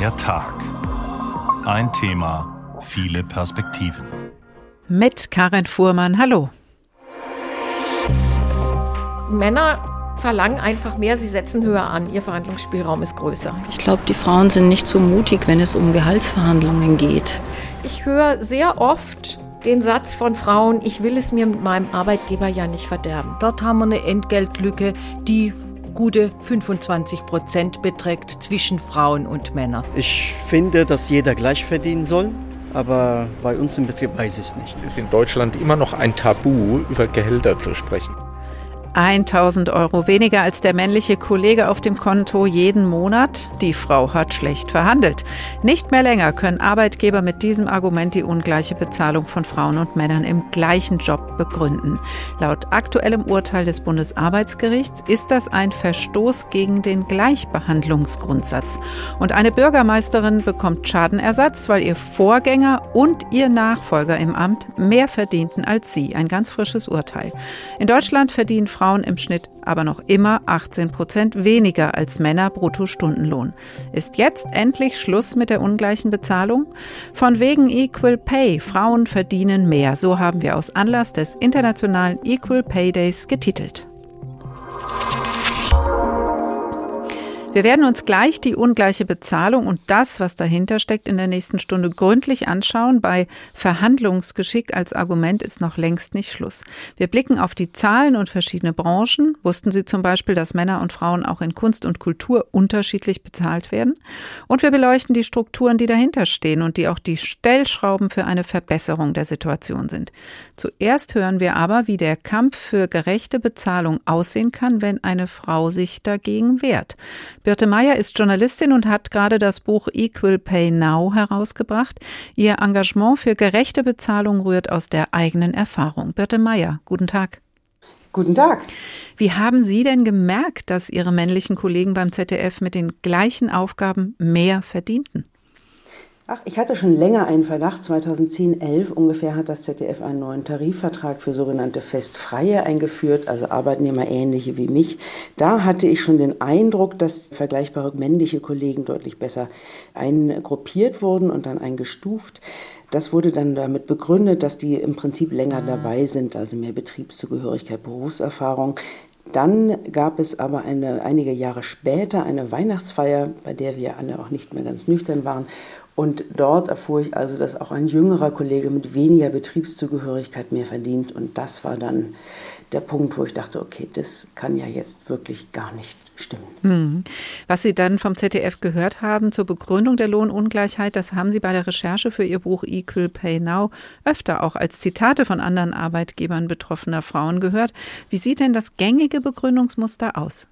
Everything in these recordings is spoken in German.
Der Tag. Ein Thema, viele Perspektiven. Mit Karin Fuhrmann, hallo. Männer verlangen einfach mehr, sie setzen höher an, ihr Verhandlungsspielraum ist größer. Ich glaube, die Frauen sind nicht so mutig, wenn es um Gehaltsverhandlungen geht. Ich höre sehr oft den Satz von Frauen, ich will es mir mit meinem Arbeitgeber ja nicht verderben. Dort haben wir eine Entgeltlücke, die gute 25 Prozent beträgt zwischen Frauen und Männern. Ich finde, dass jeder gleich verdienen soll. Aber bei uns im Betrieb weiß ich es nicht. Es ist in Deutschland immer noch ein Tabu, über Gehälter zu sprechen. 1000 Euro weniger als der männliche Kollege auf dem Konto jeden Monat. Die Frau hat schlecht verhandelt. Nicht mehr länger können Arbeitgeber mit diesem Argument die ungleiche Bezahlung von Frauen und Männern im gleichen Job begründen. Laut aktuellem Urteil des Bundesarbeitsgerichts ist das ein Verstoß gegen den Gleichbehandlungsgrundsatz. Und eine Bürgermeisterin bekommt Schadenersatz, weil ihr Vorgänger und ihr Nachfolger im Amt mehr verdienten als sie. Ein ganz frisches Urteil. In Deutschland verdienen Frauen im Schnitt aber noch immer 18 Prozent weniger als Männer Bruttostundenlohn. Ist jetzt endlich Schluss mit der ungleichen Bezahlung? Von wegen Equal Pay. Frauen verdienen mehr. So haben wir aus Anlass des Internationalen Equal Pay Days getitelt. Wir werden uns gleich die ungleiche Bezahlung und das, was dahinter steckt, in der nächsten Stunde gründlich anschauen. Bei Verhandlungsgeschick als Argument ist noch längst nicht Schluss. Wir blicken auf die Zahlen und verschiedene Branchen. Wussten Sie zum Beispiel, dass Männer und Frauen auch in Kunst und Kultur unterschiedlich bezahlt werden? Und wir beleuchten die Strukturen, die dahinter stehen und die auch die Stellschrauben für eine Verbesserung der Situation sind. Zuerst hören wir aber, wie der Kampf für gerechte Bezahlung aussehen kann, wenn eine Frau sich dagegen wehrt. Birte Meyer ist Journalistin und hat gerade das Buch Equal Pay Now herausgebracht. Ihr Engagement für gerechte Bezahlung rührt aus der eigenen Erfahrung. Birte Meyer, guten Tag. Guten Tag. Wie haben Sie denn gemerkt, dass Ihre männlichen Kollegen beim ZDF mit den gleichen Aufgaben mehr verdienten? Ach, ich hatte schon länger einen Verdacht. 2010, 11 ungefähr hat das ZDF einen neuen Tarifvertrag für sogenannte Festfreie eingeführt, also Arbeitnehmer ähnliche wie mich. Da hatte ich schon den Eindruck, dass vergleichbare männliche Kollegen deutlich besser eingruppiert wurden und dann eingestuft. Das wurde dann damit begründet, dass die im Prinzip länger dabei sind, also mehr Betriebszugehörigkeit, Berufserfahrung. Dann gab es aber eine, einige Jahre später eine Weihnachtsfeier, bei der wir alle auch nicht mehr ganz nüchtern waren. Und dort erfuhr ich also, dass auch ein jüngerer Kollege mit weniger Betriebszugehörigkeit mehr verdient. Und das war dann der Punkt, wo ich dachte, okay, das kann ja jetzt wirklich gar nicht stimmen. Hm. Was Sie dann vom ZDF gehört haben zur Begründung der Lohnungleichheit, das haben Sie bei der Recherche für Ihr Buch Equal Pay Now öfter auch als Zitate von anderen Arbeitgebern betroffener Frauen gehört. Wie sieht denn das gängige Begründungsmuster aus?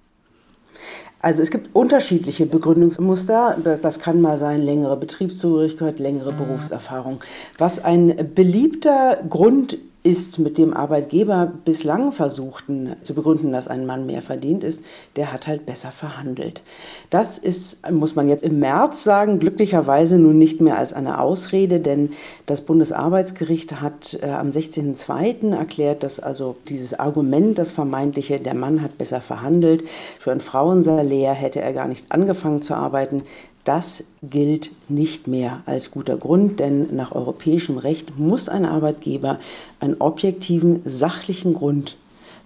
Also es gibt unterschiedliche Begründungsmuster. Das, das, kann mal sein längere Betriebszugehörigkeit, längere Berufserfahrung. Was ein beliebter Grund ist mit dem Arbeitgeber bislang versuchten zu begründen, dass ein Mann mehr verdient ist, der hat halt besser verhandelt. Das ist, muss man jetzt im März sagen, glücklicherweise nun nicht mehr als eine Ausrede, denn das Bundesarbeitsgericht hat äh, am 16.02. erklärt, dass also dieses Argument, das vermeintliche, der Mann hat besser verhandelt, für ein Frauensalär hätte er gar nicht angefangen zu arbeiten, das gilt nicht mehr als guter Grund, denn nach europäischem Recht muss ein Arbeitgeber einen objektiven, sachlichen Grund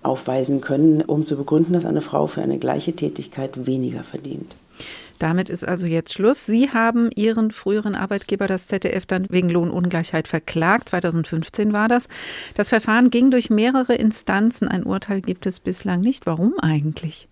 aufweisen können, um zu begründen, dass eine Frau für eine gleiche Tätigkeit weniger verdient. Damit ist also jetzt Schluss. Sie haben Ihren früheren Arbeitgeber, das ZDF, dann wegen Lohnungleichheit verklagt. 2015 war das. Das Verfahren ging durch mehrere Instanzen. Ein Urteil gibt es bislang nicht. Warum eigentlich?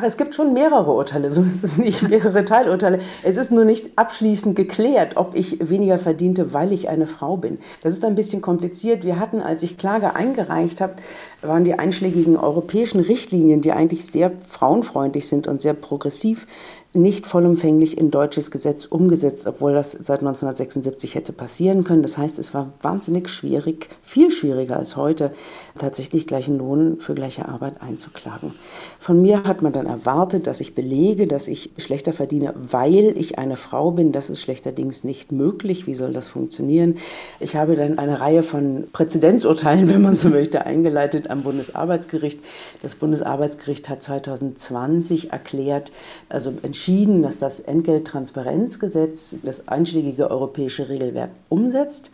Ach, es gibt schon mehrere Urteile, so ist es nicht mehrere Teilurteile. Es ist nur nicht abschließend geklärt, ob ich weniger verdiente, weil ich eine Frau bin. Das ist ein bisschen kompliziert. Wir hatten, als ich Klage eingereicht habe, waren die einschlägigen europäischen Richtlinien, die eigentlich sehr frauenfreundlich sind und sehr progressiv, nicht vollumfänglich in deutsches Gesetz umgesetzt, obwohl das seit 1976 hätte passieren können. Das heißt, es war wahnsinnig schwierig, viel schwieriger als heute, tatsächlich gleichen Lohn für gleiche Arbeit einzuklagen. Von mir hat man dann erwartet, dass ich belege, dass ich schlechter verdiene, weil ich eine Frau bin. Das ist schlechterdings nicht möglich. Wie soll das funktionieren? Ich habe dann eine Reihe von Präzedenzurteilen, wenn man so möchte, eingeleitet am Bundesarbeitsgericht. Das Bundesarbeitsgericht hat 2020 erklärt, also entschieden, dass das Entgelttransparenzgesetz das einschlägige europäische Regelwerk umsetzt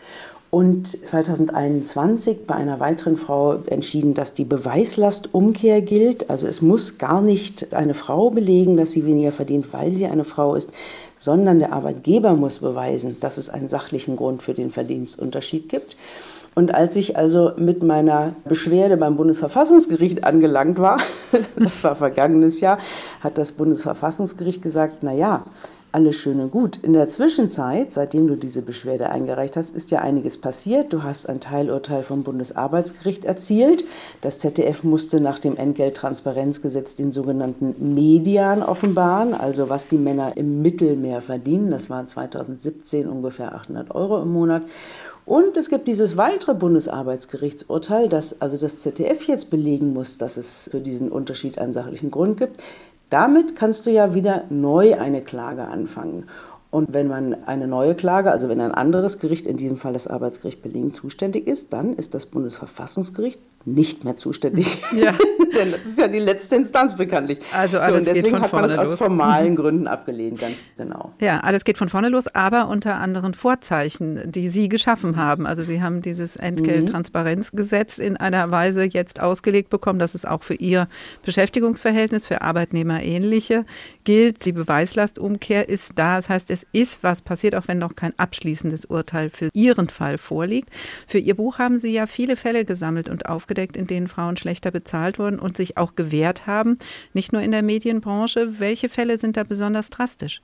und 2021 bei einer weiteren Frau entschieden, dass die Beweislastumkehr gilt. Also es muss gar nicht eine Frau belegen, dass sie weniger verdient, weil sie eine Frau ist, sondern der Arbeitgeber muss beweisen, dass es einen sachlichen Grund für den Verdienstunterschied gibt. Und als ich also mit meiner Beschwerde beim Bundesverfassungsgericht angelangt war, das war vergangenes Jahr, hat das Bundesverfassungsgericht gesagt, na ja, alles schön und gut. In der Zwischenzeit, seitdem du diese Beschwerde eingereicht hast, ist ja einiges passiert. Du hast ein Teilurteil vom Bundesarbeitsgericht erzielt. Das ZDF musste nach dem Entgelttransparenzgesetz den sogenannten Median offenbaren, also was die Männer im Mittelmeer verdienen. Das waren 2017 ungefähr 800 Euro im Monat. Und es gibt dieses weitere Bundesarbeitsgerichtsurteil, das also das ZDF jetzt belegen muss, dass es für diesen Unterschied einen sachlichen Grund gibt. Damit kannst du ja wieder neu eine Klage anfangen. Und wenn man eine neue Klage, also wenn ein anderes Gericht, in diesem Fall das Arbeitsgericht Berlin, zuständig ist, dann ist das Bundesverfassungsgericht nicht mehr zuständig. Ja. Denn das ist ja die letzte Instanz bekanntlich. Also alles so, und deswegen geht von vorne hat man es aus formalen Gründen abgelehnt, ganz genau. Ja, alles geht von vorne los, aber unter anderen Vorzeichen, die Sie geschaffen haben. Also Sie haben dieses Entgelttransparenzgesetz in einer Weise jetzt ausgelegt bekommen, dass es auch für Ihr Beschäftigungsverhältnis, für Arbeitnehmer ähnliche gilt. Die Beweislastumkehr ist da. Das heißt, es ist was passiert, auch wenn noch kein abschließendes Urteil für Ihren Fall vorliegt. Für Ihr Buch haben Sie ja viele Fälle gesammelt und aufgegeben aufgedeckt, in denen Frauen schlechter bezahlt wurden und sich auch gewehrt haben, nicht nur in der Medienbranche. Welche Fälle sind da besonders drastisch?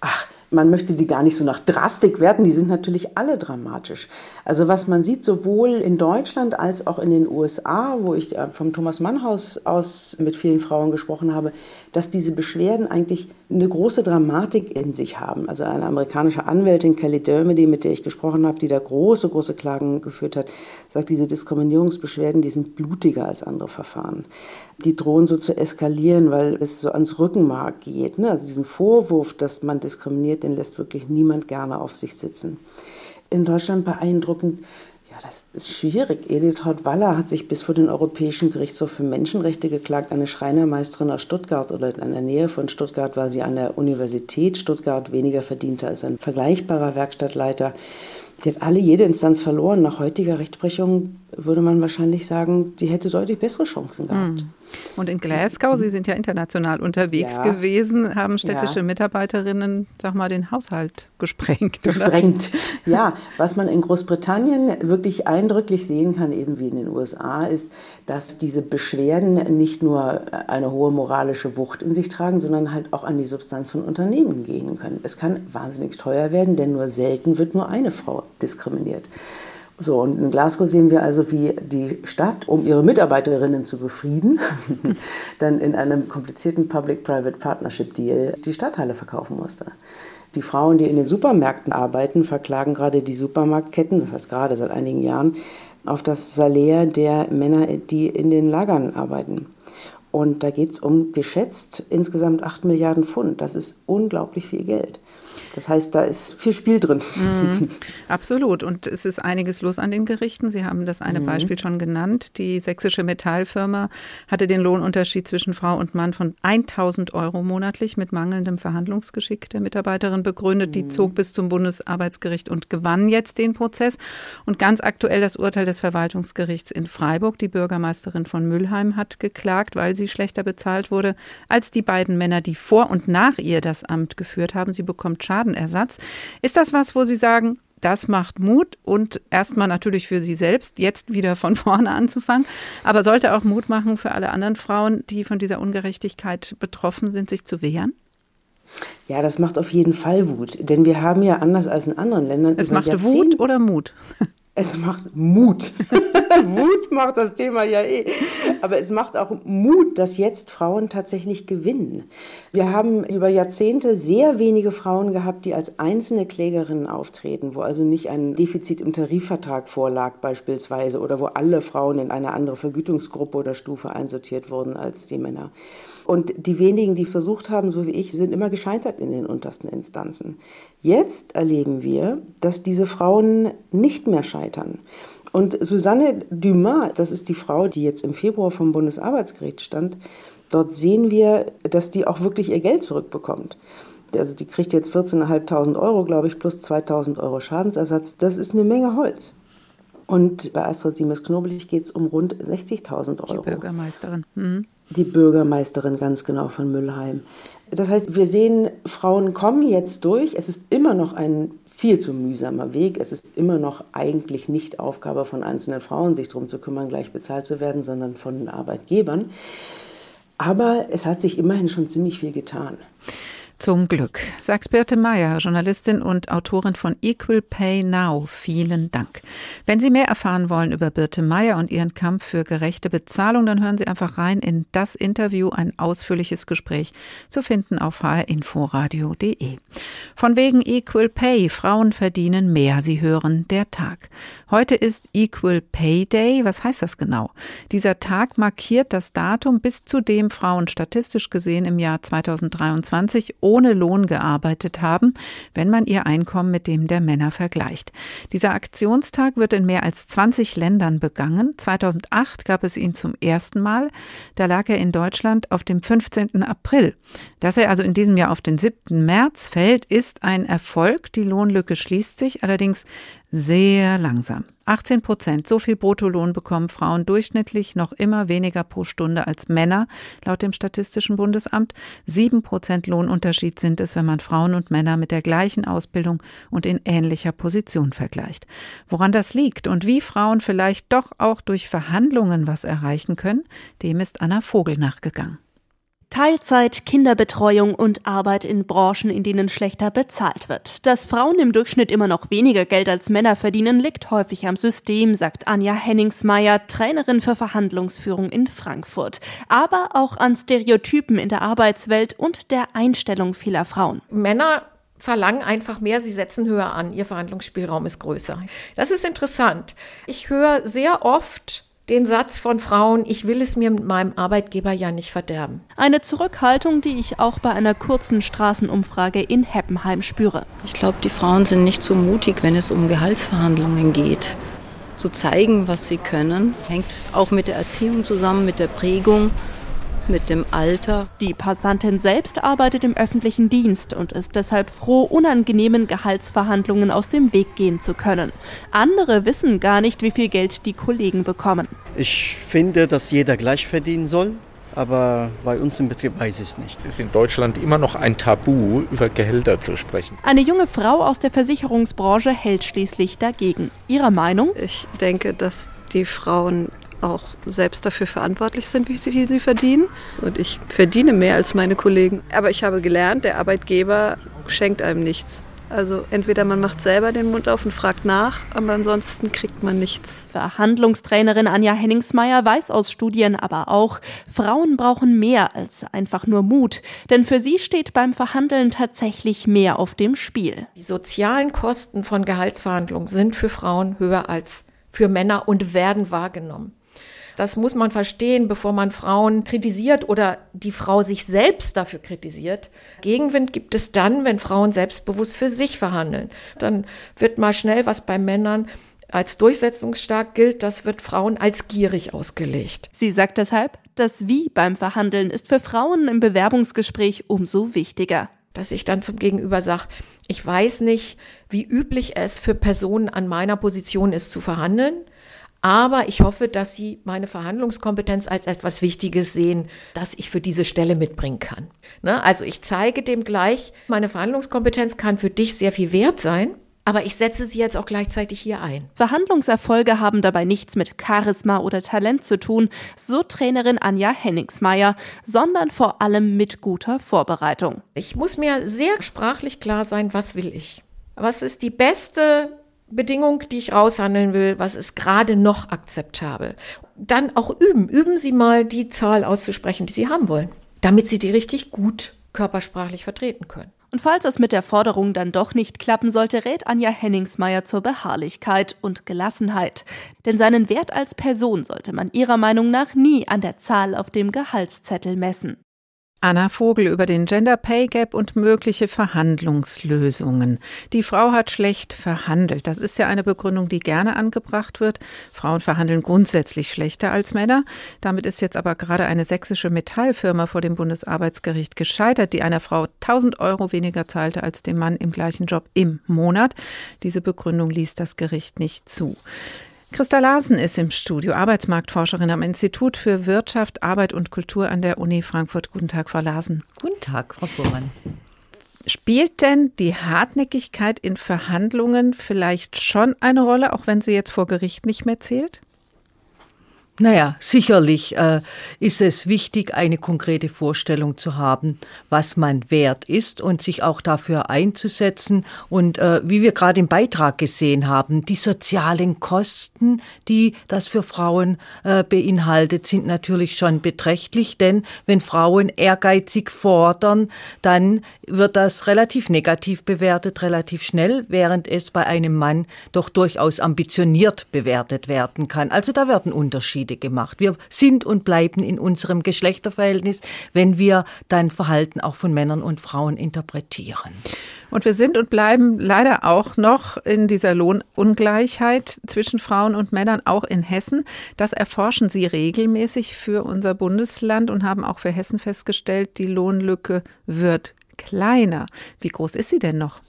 Ach, man möchte die gar nicht so nach Drastik werten, die sind natürlich alle dramatisch. Also was man sieht, sowohl in Deutschland als auch in den USA, wo ich äh, vom Thomas Mann Haus aus mit vielen Frauen gesprochen habe, dass diese Beschwerden eigentlich eine große Dramatik in sich haben. Also eine amerikanische Anwältin, Kelly Dermody, mit der ich gesprochen habe, die da große, große Klagen geführt hat, sagt, diese Diskriminierungsbeschwerden, die sind blutiger als andere Verfahren. Die drohen so zu eskalieren, weil es so ans Rückenmark geht. Ne? Also diesen Vorwurf, dass man diskriminiert, den lässt wirklich niemand gerne auf sich sitzen. In Deutschland beeindruckend, ja, das ist schwierig. Edith Haut-Waller hat sich bis vor den Europäischen Gerichtshof für Menschenrechte geklagt, eine Schreinermeisterin aus Stuttgart oder in der Nähe von Stuttgart, weil sie an der Universität Stuttgart weniger verdiente als ein vergleichbarer Werkstattleiter. Die hat alle jede Instanz verloren. Nach heutiger Rechtsprechung würde man wahrscheinlich sagen, die hätte deutlich bessere Chancen gehabt. Mhm. Und in Glasgow, Sie sind ja international unterwegs ja. gewesen, haben städtische ja. Mitarbeiterinnen, sag mal, den Haushalt gesprengt. Gesprengt, ja. Was man in Großbritannien wirklich eindrücklich sehen kann, eben wie in den USA, ist, dass diese Beschwerden nicht nur eine hohe moralische Wucht in sich tragen, sondern halt auch an die Substanz von Unternehmen gehen können. Es kann wahnsinnig teuer werden, denn nur selten wird nur eine Frau diskriminiert. So, und in Glasgow sehen wir also, wie die Stadt, um ihre Mitarbeiterinnen zu befrieden, dann in einem komplizierten Public-Private Partnership Deal die Stadtteile verkaufen musste. Die Frauen, die in den Supermärkten arbeiten, verklagen gerade die Supermarktketten, das heißt gerade seit einigen Jahren, auf das Salär der Männer, die in den Lagern arbeiten. Und da geht es um geschätzt insgesamt 8 Milliarden Pfund. Das ist unglaublich viel Geld. Das heißt, da ist viel Spiel drin. Mhm, absolut. Und es ist einiges los an den Gerichten. Sie haben das eine mhm. Beispiel schon genannt. Die sächsische Metallfirma hatte den Lohnunterschied zwischen Frau und Mann von 1000 Euro monatlich mit mangelndem Verhandlungsgeschick der Mitarbeiterin begründet. Mhm. Die zog bis zum Bundesarbeitsgericht und gewann jetzt den Prozess. Und ganz aktuell das Urteil des Verwaltungsgerichts in Freiburg. Die Bürgermeisterin von Mülheim hat geklagt, weil sie schlechter bezahlt wurde als die beiden Männer, die vor und nach ihr das Amt geführt haben. Sie bekommt Schaden Schadenersatz. Ist das was, wo Sie sagen, das macht Mut und erstmal natürlich für Sie selbst, jetzt wieder von vorne anzufangen, aber sollte auch Mut machen für alle anderen Frauen, die von dieser Ungerechtigkeit betroffen sind, sich zu wehren? Ja, das macht auf jeden Fall Wut, denn wir haben ja anders als in anderen Ländern. Es macht Wut oder Mut? Es macht Mut. Wut macht das Thema ja eh. Aber es macht auch Mut, dass jetzt Frauen tatsächlich gewinnen. Wir haben über Jahrzehnte sehr wenige Frauen gehabt, die als einzelne Klägerinnen auftreten, wo also nicht ein Defizit im Tarifvertrag vorlag beispielsweise oder wo alle Frauen in eine andere Vergütungsgruppe oder Stufe einsortiert wurden als die Männer. Und die wenigen, die versucht haben, so wie ich, sind immer gescheitert in den untersten Instanzen. Jetzt erleben wir, dass diese Frauen nicht mehr scheitern. Und Susanne Dumas, das ist die Frau, die jetzt im Februar vom Bundesarbeitsgericht stand, dort sehen wir, dass die auch wirklich ihr Geld zurückbekommt. Also die kriegt jetzt 14.500 Euro, glaube ich, plus 2.000 Euro Schadensersatz. Das ist eine Menge Holz. Und bei Astrid Siemens Knoblich geht es um rund 60.000 Euro. Die Bürgermeisterin. Mhm. Die Bürgermeisterin ganz genau von Müllheim. Das heißt, wir sehen, Frauen kommen jetzt durch. Es ist immer noch ein viel zu mühsamer Weg. Es ist immer noch eigentlich nicht Aufgabe von einzelnen Frauen, sich darum zu kümmern, gleich bezahlt zu werden, sondern von Arbeitgebern. Aber es hat sich immerhin schon ziemlich viel getan. Zum Glück, sagt Birte Meyer, Journalistin und Autorin von Equal Pay Now. Vielen Dank. Wenn Sie mehr erfahren wollen über Birte Meyer und ihren Kampf für gerechte Bezahlung, dann hören Sie einfach rein in das Interview, ein ausführliches Gespräch zu finden auf hrinforadio.de. Von wegen Equal Pay, Frauen verdienen mehr. Sie hören der Tag. Heute ist Equal Pay Day. Was heißt das genau? Dieser Tag markiert das Datum, bis zu dem Frauen statistisch gesehen im Jahr 2023 ohne Lohn gearbeitet haben, wenn man ihr Einkommen mit dem der Männer vergleicht. Dieser Aktionstag wird in mehr als 20 Ländern begangen. 2008 gab es ihn zum ersten Mal. Da lag er in Deutschland auf dem 15. April. Dass er also in diesem Jahr auf den 7. März fällt, ist ein Erfolg. Die Lohnlücke schließt sich allerdings sehr langsam. 18 Prozent, so viel Bruttolohn bekommen Frauen durchschnittlich noch immer weniger pro Stunde als Männer, laut dem Statistischen Bundesamt. Sieben Prozent Lohnunterschied sind es, wenn man Frauen und Männer mit der gleichen Ausbildung und in ähnlicher Position vergleicht. Woran das liegt und wie Frauen vielleicht doch auch durch Verhandlungen was erreichen können, dem ist Anna Vogel nachgegangen. Teilzeit, Kinderbetreuung und Arbeit in Branchen, in denen schlechter bezahlt wird. Dass Frauen im Durchschnitt immer noch weniger Geld als Männer verdienen, liegt häufig am System, sagt Anja Henningsmeier, Trainerin für Verhandlungsführung in Frankfurt. Aber auch an Stereotypen in der Arbeitswelt und der Einstellung vieler Frauen. Männer verlangen einfach mehr, sie setzen höher an, ihr Verhandlungsspielraum ist größer. Das ist interessant. Ich höre sehr oft, den Satz von Frauen, ich will es mir mit meinem Arbeitgeber ja nicht verderben. Eine Zurückhaltung, die ich auch bei einer kurzen Straßenumfrage in Heppenheim spüre. Ich glaube, die Frauen sind nicht so mutig, wenn es um Gehaltsverhandlungen geht. Zu zeigen, was sie können, hängt auch mit der Erziehung zusammen, mit der Prägung mit dem Alter. Die Passantin selbst arbeitet im öffentlichen Dienst und ist deshalb froh, unangenehmen Gehaltsverhandlungen aus dem Weg gehen zu können. Andere wissen gar nicht, wie viel Geld die Kollegen bekommen. Ich finde, dass jeder gleich verdienen soll. Aber bei uns im Betrieb weiß ich es nicht. Es ist in Deutschland immer noch ein Tabu, über Gehälter zu sprechen. Eine junge Frau aus der Versicherungsbranche hält schließlich dagegen. Ihrer Meinung? Ich denke, dass die Frauen auch selbst dafür verantwortlich sind, wie viel sie verdienen. Und ich verdiene mehr als meine Kollegen. Aber ich habe gelernt, der Arbeitgeber schenkt einem nichts. Also entweder man macht selber den Mund auf und fragt nach, aber ansonsten kriegt man nichts. Verhandlungstrainerin Anja Henningsmeier weiß aus Studien aber auch, Frauen brauchen mehr als einfach nur Mut. Denn für sie steht beim Verhandeln tatsächlich mehr auf dem Spiel. Die sozialen Kosten von Gehaltsverhandlungen sind für Frauen höher als für Männer und werden wahrgenommen. Das muss man verstehen, bevor man Frauen kritisiert oder die Frau sich selbst dafür kritisiert. Gegenwind gibt es dann, wenn Frauen selbstbewusst für sich verhandeln. Dann wird mal schnell was bei Männern als durchsetzungsstark gilt, das wird Frauen als gierig ausgelegt. Sie sagt deshalb, das Wie beim Verhandeln ist für Frauen im Bewerbungsgespräch umso wichtiger. Dass ich dann zum Gegenüber sage, ich weiß nicht, wie üblich es für Personen an meiner Position ist zu verhandeln. Aber ich hoffe, dass Sie meine Verhandlungskompetenz als etwas Wichtiges sehen, das ich für diese Stelle mitbringen kann. Ne? Also ich zeige dem gleich, meine Verhandlungskompetenz kann für dich sehr viel wert sein. Aber ich setze sie jetzt auch gleichzeitig hier ein. Verhandlungserfolge haben dabei nichts mit Charisma oder Talent zu tun, so Trainerin Anja Henningsmeier, sondern vor allem mit guter Vorbereitung. Ich muss mir sehr sprachlich klar sein, was will ich? Was ist die beste Bedingung, die ich raushandeln will, was ist gerade noch akzeptabel. Dann auch üben. Üben Sie mal die Zahl auszusprechen, die Sie haben wollen, damit Sie die richtig gut körpersprachlich vertreten können. Und falls es mit der Forderung dann doch nicht klappen sollte, rät Anja Henningsmeier zur Beharrlichkeit und Gelassenheit. Denn seinen Wert als Person sollte man ihrer Meinung nach nie an der Zahl auf dem Gehaltszettel messen. Anna Vogel über den Gender Pay Gap und mögliche Verhandlungslösungen. Die Frau hat schlecht verhandelt. Das ist ja eine Begründung, die gerne angebracht wird. Frauen verhandeln grundsätzlich schlechter als Männer. Damit ist jetzt aber gerade eine sächsische Metallfirma vor dem Bundesarbeitsgericht gescheitert, die einer Frau 1000 Euro weniger zahlte als dem Mann im gleichen Job im Monat. Diese Begründung ließ das Gericht nicht zu. Christa Larsen ist im Studio, Arbeitsmarktforscherin am Institut für Wirtschaft, Arbeit und Kultur an der Uni Frankfurt. Guten Tag, Frau Larsen. Guten Tag, Frau Fuhrmann. Spielt denn die Hartnäckigkeit in Verhandlungen vielleicht schon eine Rolle, auch wenn sie jetzt vor Gericht nicht mehr zählt? Naja, sicherlich äh, ist es wichtig, eine konkrete Vorstellung zu haben, was man wert ist und sich auch dafür einzusetzen. Und äh, wie wir gerade im Beitrag gesehen haben, die sozialen Kosten, die das für Frauen äh, beinhaltet, sind natürlich schon beträchtlich. Denn wenn Frauen ehrgeizig fordern, dann wird das relativ negativ bewertet, relativ schnell, während es bei einem Mann doch durchaus ambitioniert bewertet werden kann. Also da werden Unterschiede Unterschiede gemacht. Wir sind und bleiben in unserem Geschlechterverhältnis, wenn wir dann Verhalten auch von Männern und Frauen interpretieren. Und wir sind und bleiben leider auch noch in dieser Lohnungleichheit zwischen Frauen und Männern, auch in Hessen. Das erforschen Sie regelmäßig für unser Bundesland und haben auch für Hessen festgestellt, die Lohnlücke wird kleiner. Wie groß ist sie denn noch?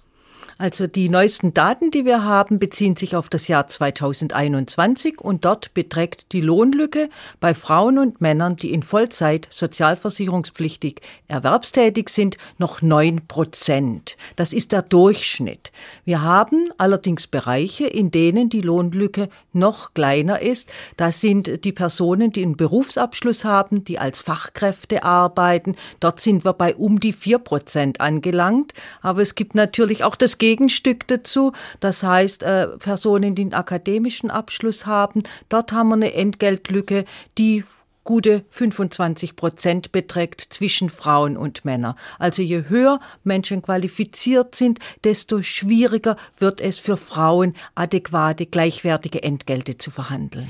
Also die neuesten Daten, die wir haben, beziehen sich auf das Jahr 2021 und dort beträgt die Lohnlücke bei Frauen und Männern, die in Vollzeit sozialversicherungspflichtig erwerbstätig sind, noch neun Prozent. Das ist der Durchschnitt. Wir haben allerdings Bereiche, in denen die Lohnlücke noch kleiner ist. Das sind die Personen, die einen Berufsabschluss haben, die als Fachkräfte arbeiten. Dort sind wir bei um die vier Prozent angelangt. Aber es gibt natürlich auch das Gegenstück dazu. Das heißt, äh, Personen, die einen akademischen Abschluss haben, dort haben wir eine Entgeltlücke, die gute 25 Prozent beträgt zwischen Frauen und Männern. Also je höher Menschen qualifiziert sind, desto schwieriger wird es für Frauen, adäquate, gleichwertige Entgelte zu verhandeln.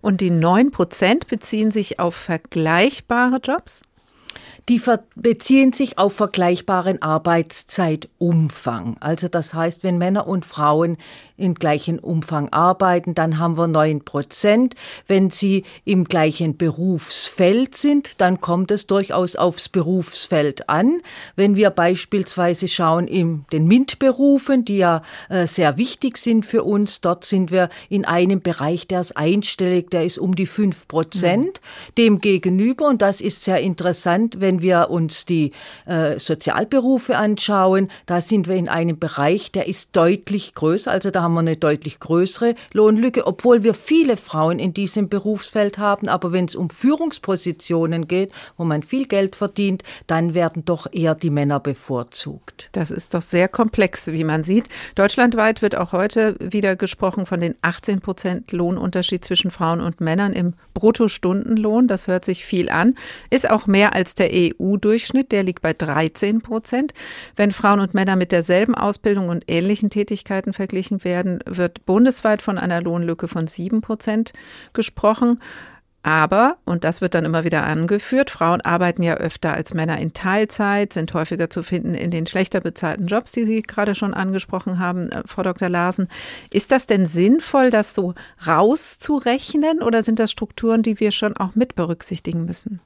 Und die 9 Prozent beziehen sich auf vergleichbare Jobs? Die beziehen sich auf vergleichbaren Arbeitszeitumfang. Also das heißt, wenn Männer und Frauen im gleichen Umfang arbeiten, dann haben wir neun Prozent. Wenn sie im gleichen Berufsfeld sind, dann kommt es durchaus aufs Berufsfeld an. Wenn wir beispielsweise schauen in den MINT-Berufen, die ja äh, sehr wichtig sind für uns, dort sind wir in einem Bereich, der ist einstellig, der ist um die fünf Prozent. Mhm. Dem gegenüber, und das ist sehr interessant, wenn wir uns die äh, Sozialberufe anschauen, da sind wir in einem Bereich, der ist deutlich größer. Also da haben wir eine deutlich größere Lohnlücke, obwohl wir viele Frauen in diesem Berufsfeld haben. Aber wenn es um Führungspositionen geht, wo man viel Geld verdient, dann werden doch eher die Männer bevorzugt. Das ist doch sehr komplex, wie man sieht. Deutschlandweit wird auch heute wieder gesprochen von den 18 Prozent Lohnunterschied zwischen Frauen und Männern im Bruttostundenlohn. Das hört sich viel an, ist auch mehr als der EU-Durchschnitt, der liegt bei 13 Prozent. Wenn Frauen und Männer mit derselben Ausbildung und ähnlichen Tätigkeiten verglichen werden, wird bundesweit von einer Lohnlücke von 7 Prozent gesprochen. Aber, und das wird dann immer wieder angeführt, Frauen arbeiten ja öfter als Männer in Teilzeit, sind häufiger zu finden in den schlechter bezahlten Jobs, die Sie gerade schon angesprochen haben, äh, Frau Dr. Larsen. Ist das denn sinnvoll, das so rauszurechnen oder sind das Strukturen, die wir schon auch mit berücksichtigen müssen?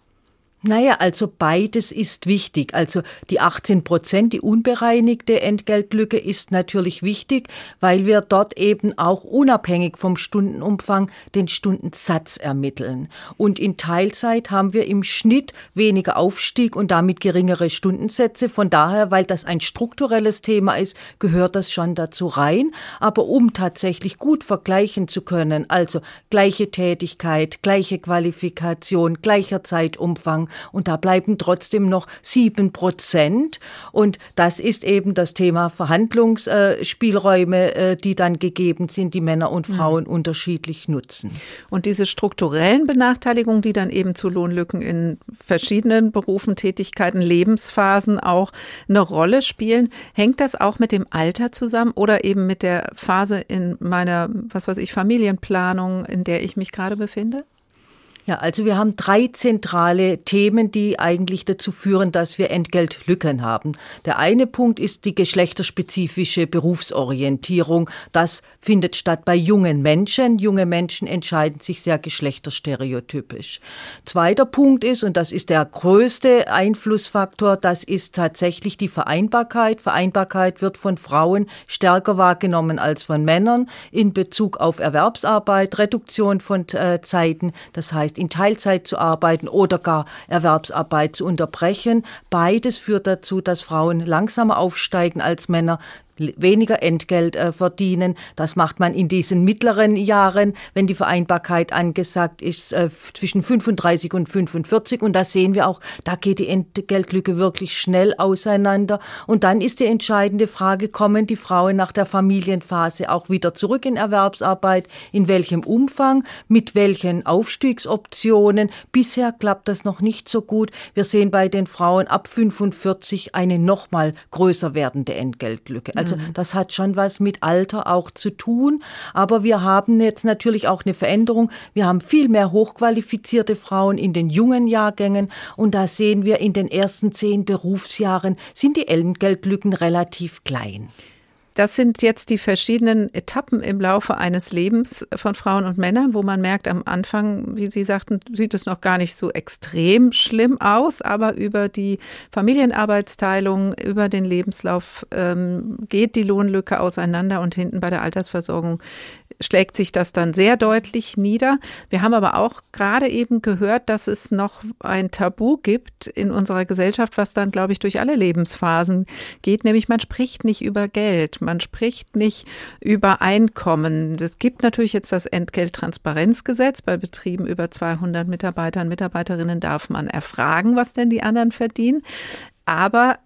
Naja, also beides ist wichtig. Also die 18 Prozent, die unbereinigte Entgeltlücke ist natürlich wichtig, weil wir dort eben auch unabhängig vom Stundenumfang den Stundensatz ermitteln. Und in Teilzeit haben wir im Schnitt weniger Aufstieg und damit geringere Stundensätze. Von daher, weil das ein strukturelles Thema ist, gehört das schon dazu rein. Aber um tatsächlich gut vergleichen zu können, also gleiche Tätigkeit, gleiche Qualifikation, gleicher Zeitumfang, und da bleiben trotzdem noch sieben Prozent. Und das ist eben das Thema Verhandlungsspielräume, äh, die dann gegeben sind, die Männer und Frauen mhm. unterschiedlich nutzen. Und diese strukturellen Benachteiligungen, die dann eben zu Lohnlücken in verschiedenen Berufen, Tätigkeiten, Lebensphasen auch eine Rolle spielen, hängt das auch mit dem Alter zusammen oder eben mit der Phase in meiner, was weiß ich, Familienplanung, in der ich mich gerade befinde? Ja, also wir haben drei zentrale Themen, die eigentlich dazu führen, dass wir Entgeltlücken haben. Der eine Punkt ist die geschlechterspezifische Berufsorientierung. Das findet statt bei jungen Menschen. Junge Menschen entscheiden sich sehr geschlechterstereotypisch. Zweiter Punkt ist, und das ist der größte Einflussfaktor, das ist tatsächlich die Vereinbarkeit. Vereinbarkeit wird von Frauen stärker wahrgenommen als von Männern in Bezug auf Erwerbsarbeit, Reduktion von äh, Zeiten. Das heißt, in Teilzeit zu arbeiten oder gar Erwerbsarbeit zu unterbrechen. Beides führt dazu, dass Frauen langsamer aufsteigen als Männer, weniger Entgelt äh, verdienen. Das macht man in diesen mittleren Jahren, wenn die Vereinbarkeit angesagt ist, äh, zwischen 35 und 45. Und da sehen wir auch, da geht die Entgeltlücke wirklich schnell auseinander. Und dann ist die entscheidende Frage, kommen die Frauen nach der Familienphase auch wieder zurück in Erwerbsarbeit? In welchem Umfang? Mit welchen Aufstiegsoptionen? Bisher klappt das noch nicht so gut. Wir sehen bei den Frauen ab 45 eine nochmal größer werdende Entgeltlücke. Also also mhm. das hat schon was mit Alter auch zu tun. Aber wir haben jetzt natürlich auch eine Veränderung. Wir haben viel mehr hochqualifizierte Frauen in den jungen Jahrgängen. Und da sehen wir in den ersten zehn Berufsjahren sind die Entgeltlücken relativ klein. Das sind jetzt die verschiedenen Etappen im Laufe eines Lebens von Frauen und Männern, wo man merkt, am Anfang, wie Sie sagten, sieht es noch gar nicht so extrem schlimm aus, aber über die Familienarbeitsteilung, über den Lebenslauf ähm, geht die Lohnlücke auseinander und hinten bei der Altersversorgung schlägt sich das dann sehr deutlich nieder. Wir haben aber auch gerade eben gehört, dass es noch ein Tabu gibt in unserer Gesellschaft, was dann, glaube ich, durch alle Lebensphasen geht, nämlich man spricht nicht über Geld, man spricht nicht über Einkommen. Es gibt natürlich jetzt das Entgelttransparenzgesetz. Bei Betrieben über 200 Mitarbeitern, Mitarbeiterinnen darf man erfragen, was denn die anderen verdienen. Aber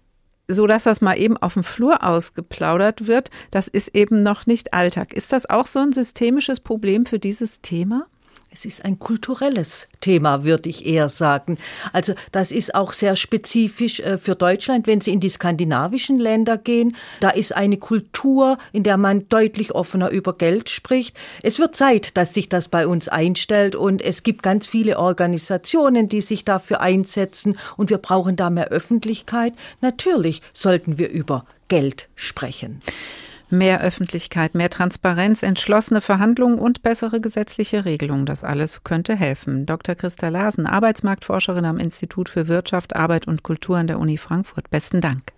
so dass das mal eben auf dem Flur ausgeplaudert wird, das ist eben noch nicht Alltag. Ist das auch so ein systemisches Problem für dieses Thema? Es ist ein kulturelles Thema, würde ich eher sagen. Also das ist auch sehr spezifisch äh, für Deutschland, wenn Sie in die skandinavischen Länder gehen. Da ist eine Kultur, in der man deutlich offener über Geld spricht. Es wird Zeit, dass sich das bei uns einstellt und es gibt ganz viele Organisationen, die sich dafür einsetzen und wir brauchen da mehr Öffentlichkeit. Natürlich sollten wir über Geld sprechen. Mehr Öffentlichkeit, mehr Transparenz, entschlossene Verhandlungen und bessere gesetzliche Regelungen. Das alles könnte helfen. Dr. Christa Larsen, Arbeitsmarktforscherin am Institut für Wirtschaft, Arbeit und Kultur an der Uni Frankfurt. Besten Dank.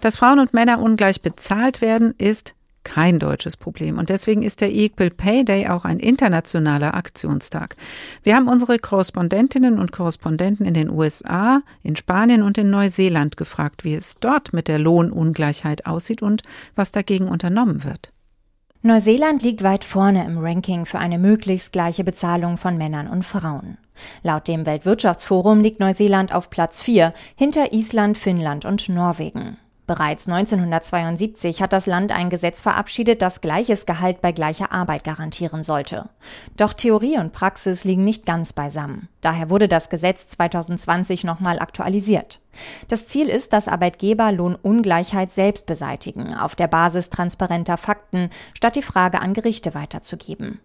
Dass Frauen und Männer ungleich bezahlt werden, ist kein deutsches Problem. Und deswegen ist der Equal Pay Day auch ein internationaler Aktionstag. Wir haben unsere Korrespondentinnen und Korrespondenten in den USA, in Spanien und in Neuseeland gefragt, wie es dort mit der Lohnungleichheit aussieht und was dagegen unternommen wird. Neuseeland liegt weit vorne im Ranking für eine möglichst gleiche Bezahlung von Männern und Frauen. Laut dem Weltwirtschaftsforum liegt Neuseeland auf Platz 4 hinter Island, Finnland und Norwegen. Bereits 1972 hat das Land ein Gesetz verabschiedet, das gleiches Gehalt bei gleicher Arbeit garantieren sollte. Doch Theorie und Praxis liegen nicht ganz beisammen. Daher wurde das Gesetz 2020 nochmal aktualisiert. Das Ziel ist, dass Arbeitgeber Lohnungleichheit selbst beseitigen, auf der Basis transparenter Fakten, statt die Frage an Gerichte weiterzugeben.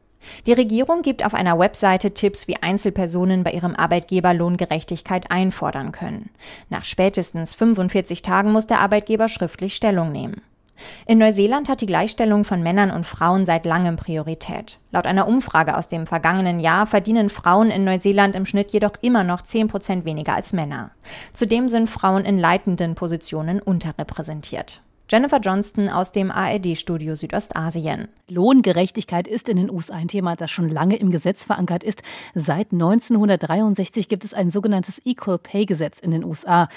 Die Regierung gibt auf einer Webseite Tipps, wie Einzelpersonen bei ihrem Arbeitgeber Lohngerechtigkeit einfordern können. Nach spätestens 45 Tagen muss der Arbeitgeber schriftlich Stellung nehmen. In Neuseeland hat die Gleichstellung von Männern und Frauen seit langem Priorität. Laut einer Umfrage aus dem vergangenen Jahr verdienen Frauen in Neuseeland im Schnitt jedoch immer noch 10 Prozent weniger als Männer. Zudem sind Frauen in leitenden Positionen unterrepräsentiert. Jennifer Johnston aus dem ARD-Studio Südostasien. Lohngerechtigkeit ist in den USA ein Thema, das schon lange im Gesetz verankert ist. Seit 1963 gibt es ein sogenanntes Equal Pay Gesetz in den USA.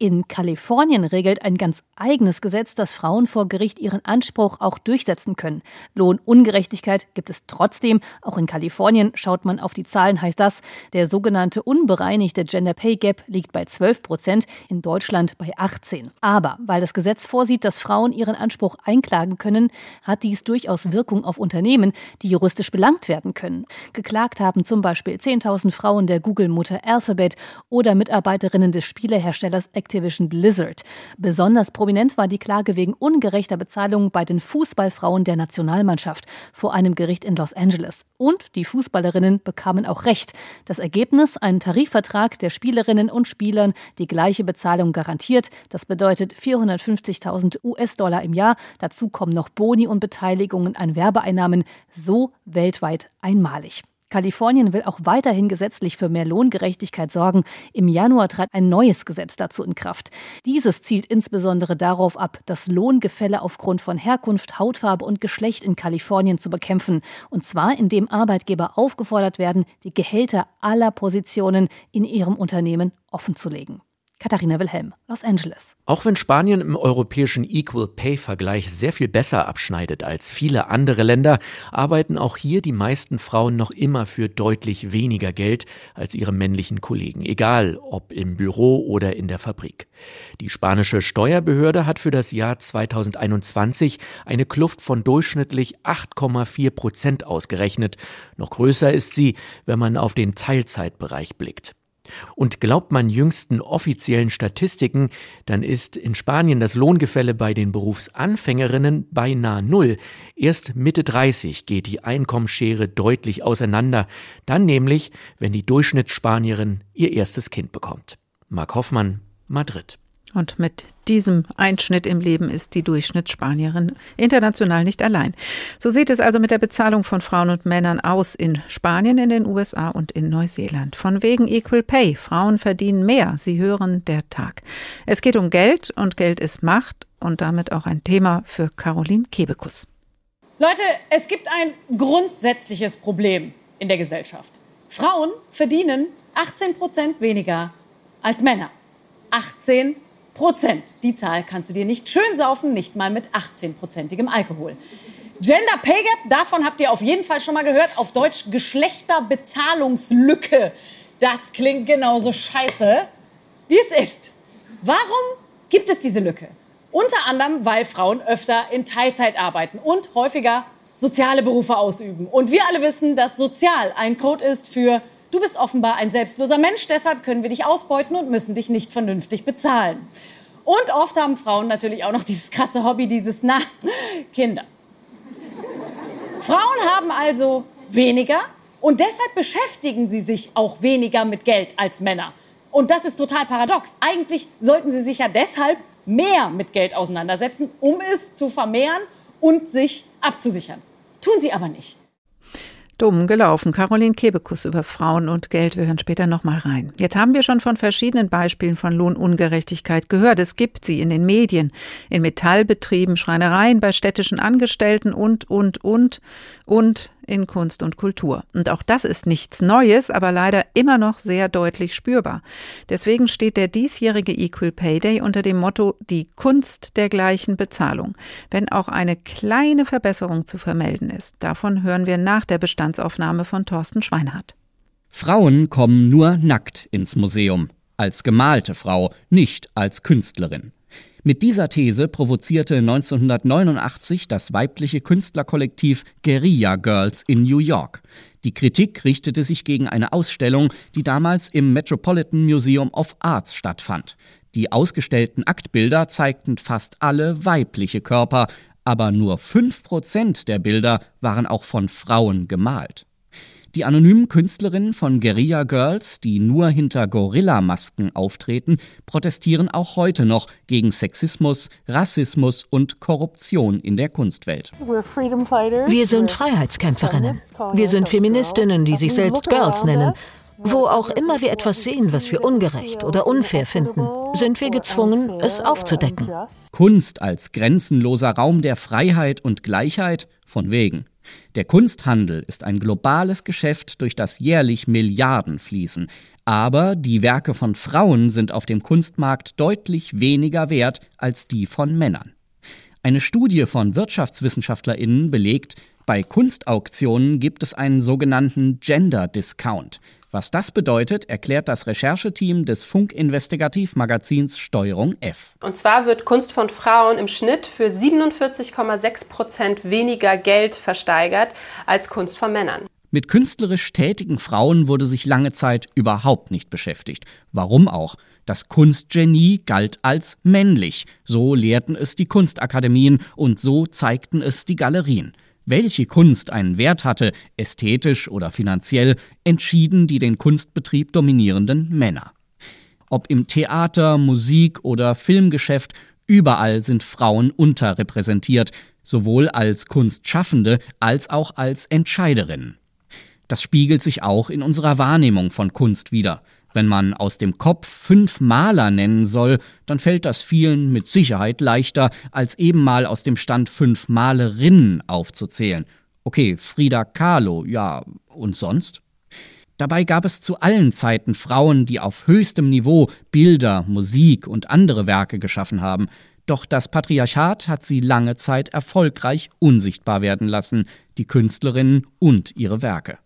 In Kalifornien regelt ein ganz eigenes Gesetz, dass Frauen vor Gericht ihren Anspruch auch durchsetzen können. Lohnungerechtigkeit gibt es trotzdem. Auch in Kalifornien schaut man auf die Zahlen, heißt das, der sogenannte unbereinigte Gender Pay Gap liegt bei 12 Prozent, in Deutschland bei 18. Aber weil das Gesetz vorsieht, dass dass Frauen ihren Anspruch einklagen können, hat dies durchaus Wirkung auf Unternehmen, die juristisch belangt werden können. Geklagt haben zum Beispiel 10.000 Frauen der Google-Mutter Alphabet oder Mitarbeiterinnen des Spieleherstellers Activision Blizzard. Besonders prominent war die Klage wegen ungerechter Bezahlung bei den Fußballfrauen der Nationalmannschaft vor einem Gericht in Los Angeles. Und die Fußballerinnen bekamen auch Recht. Das Ergebnis ein Tarifvertrag der Spielerinnen und Spielern, die gleiche Bezahlung garantiert. Das bedeutet 450.000 US-Dollar im Jahr. Dazu kommen noch Boni und Beteiligungen an Werbeeinnahmen. So weltweit einmalig. Kalifornien will auch weiterhin gesetzlich für mehr Lohngerechtigkeit sorgen. Im Januar trat ein neues Gesetz dazu in Kraft. Dieses zielt insbesondere darauf ab, das Lohngefälle aufgrund von Herkunft, Hautfarbe und Geschlecht in Kalifornien zu bekämpfen. Und zwar, indem Arbeitgeber aufgefordert werden, die Gehälter aller Positionen in ihrem Unternehmen offenzulegen. Katharina Wilhelm, Los Angeles. Auch wenn Spanien im europäischen Equal Pay-Vergleich sehr viel besser abschneidet als viele andere Länder, arbeiten auch hier die meisten Frauen noch immer für deutlich weniger Geld als ihre männlichen Kollegen, egal ob im Büro oder in der Fabrik. Die spanische Steuerbehörde hat für das Jahr 2021 eine Kluft von durchschnittlich 8,4 Prozent ausgerechnet. Noch größer ist sie, wenn man auf den Teilzeitbereich blickt. Und glaubt man jüngsten offiziellen Statistiken, dann ist in Spanien das Lohngefälle bei den Berufsanfängerinnen beinahe null. Erst Mitte 30 geht die Einkommensschere deutlich auseinander, dann nämlich, wenn die Durchschnittsspanierin ihr erstes Kind bekommt. Mark Hoffmann, Madrid. Und mit diesem Einschnitt im Leben ist die Durchschnittsspanierin international nicht allein. So sieht es also mit der Bezahlung von Frauen und Männern aus in Spanien, in den USA und in Neuseeland. Von wegen Equal Pay. Frauen verdienen mehr. Sie hören der Tag. Es geht um Geld und Geld ist Macht und damit auch ein Thema für Caroline Kebekus. Leute, es gibt ein grundsätzliches Problem in der Gesellschaft. Frauen verdienen 18 Prozent weniger als Männer. 18 Prozent. Die Zahl kannst du dir nicht schön saufen, nicht mal mit 18-prozentigem Alkohol. Gender Pay Gap, davon habt ihr auf jeden Fall schon mal gehört. Auf Deutsch Geschlechterbezahlungslücke. Das klingt genauso scheiße, wie es ist. Warum gibt es diese Lücke? Unter anderem, weil Frauen öfter in Teilzeit arbeiten und häufiger soziale Berufe ausüben. Und wir alle wissen, dass sozial ein Code ist für Du bist offenbar ein selbstloser Mensch, deshalb können wir dich ausbeuten und müssen dich nicht vernünftig bezahlen. Und oft haben Frauen natürlich auch noch dieses krasse Hobby, dieses, na, Kinder. Frauen haben also weniger und deshalb beschäftigen sie sich auch weniger mit Geld als Männer. Und das ist total paradox. Eigentlich sollten sie sich ja deshalb mehr mit Geld auseinandersetzen, um es zu vermehren und sich abzusichern. Tun sie aber nicht. Dumm gelaufen. Caroline Kebekus über Frauen und Geld. Wir hören später nochmal rein. Jetzt haben wir schon von verschiedenen Beispielen von Lohnungerechtigkeit gehört. Es gibt sie in den Medien, in Metallbetrieben, Schreinereien, bei städtischen Angestellten und, und, und, und in Kunst und Kultur. Und auch das ist nichts Neues, aber leider immer noch sehr deutlich spürbar. Deswegen steht der diesjährige Equal Pay Day unter dem Motto Die Kunst der gleichen Bezahlung, wenn auch eine kleine Verbesserung zu vermelden ist. Davon hören wir nach der Bestandsaufnahme von Thorsten Schweinhardt. Frauen kommen nur nackt ins Museum, als gemalte Frau, nicht als Künstlerin. Mit dieser These provozierte 1989 das weibliche Künstlerkollektiv Guerilla Girls in New York. Die Kritik richtete sich gegen eine Ausstellung, die damals im Metropolitan Museum of Arts stattfand. Die ausgestellten Aktbilder zeigten fast alle weibliche Körper, aber nur 5% der Bilder waren auch von Frauen gemalt. Die anonymen Künstlerinnen von Guerilla Girls, die nur hinter Gorilla-Masken auftreten, protestieren auch heute noch gegen Sexismus, Rassismus und Korruption in der Kunstwelt. Wir sind Freiheitskämpferinnen. Wir sind Feministinnen, die sich selbst Girls nennen. Wo auch immer wir etwas sehen, was wir ungerecht oder unfair finden, sind wir gezwungen, es aufzudecken. Kunst als grenzenloser Raum der Freiheit und Gleichheit von wegen. Der Kunsthandel ist ein globales Geschäft, durch das jährlich Milliarden fließen. Aber die Werke von Frauen sind auf dem Kunstmarkt deutlich weniger wert als die von Männern. Eine Studie von WirtschaftswissenschaftlerInnen belegt, bei Kunstauktionen gibt es einen sogenannten Gender Discount. Was das bedeutet, erklärt das Rechercheteam des Funk-Investigativmagazins Steuerung F. Und zwar wird Kunst von Frauen im Schnitt für 47,6 Prozent weniger Geld versteigert als Kunst von Männern. Mit künstlerisch tätigen Frauen wurde sich lange Zeit überhaupt nicht beschäftigt. Warum auch? Das Kunstgenie galt als männlich. So lehrten es die Kunstakademien und so zeigten es die Galerien. Welche Kunst einen Wert hatte, ästhetisch oder finanziell, entschieden die den Kunstbetrieb dominierenden Männer. Ob im Theater, Musik oder Filmgeschäft, überall sind Frauen unterrepräsentiert, sowohl als Kunstschaffende als auch als Entscheiderinnen. Das spiegelt sich auch in unserer Wahrnehmung von Kunst wider. Wenn man aus dem Kopf fünf Maler nennen soll, dann fällt das vielen mit Sicherheit leichter, als eben mal aus dem Stand fünf Malerinnen aufzuzählen. Okay, Frida Kahlo, ja, und sonst? Dabei gab es zu allen Zeiten Frauen, die auf höchstem Niveau Bilder, Musik und andere Werke geschaffen haben. Doch das Patriarchat hat sie lange Zeit erfolgreich unsichtbar werden lassen, die Künstlerinnen und ihre Werke.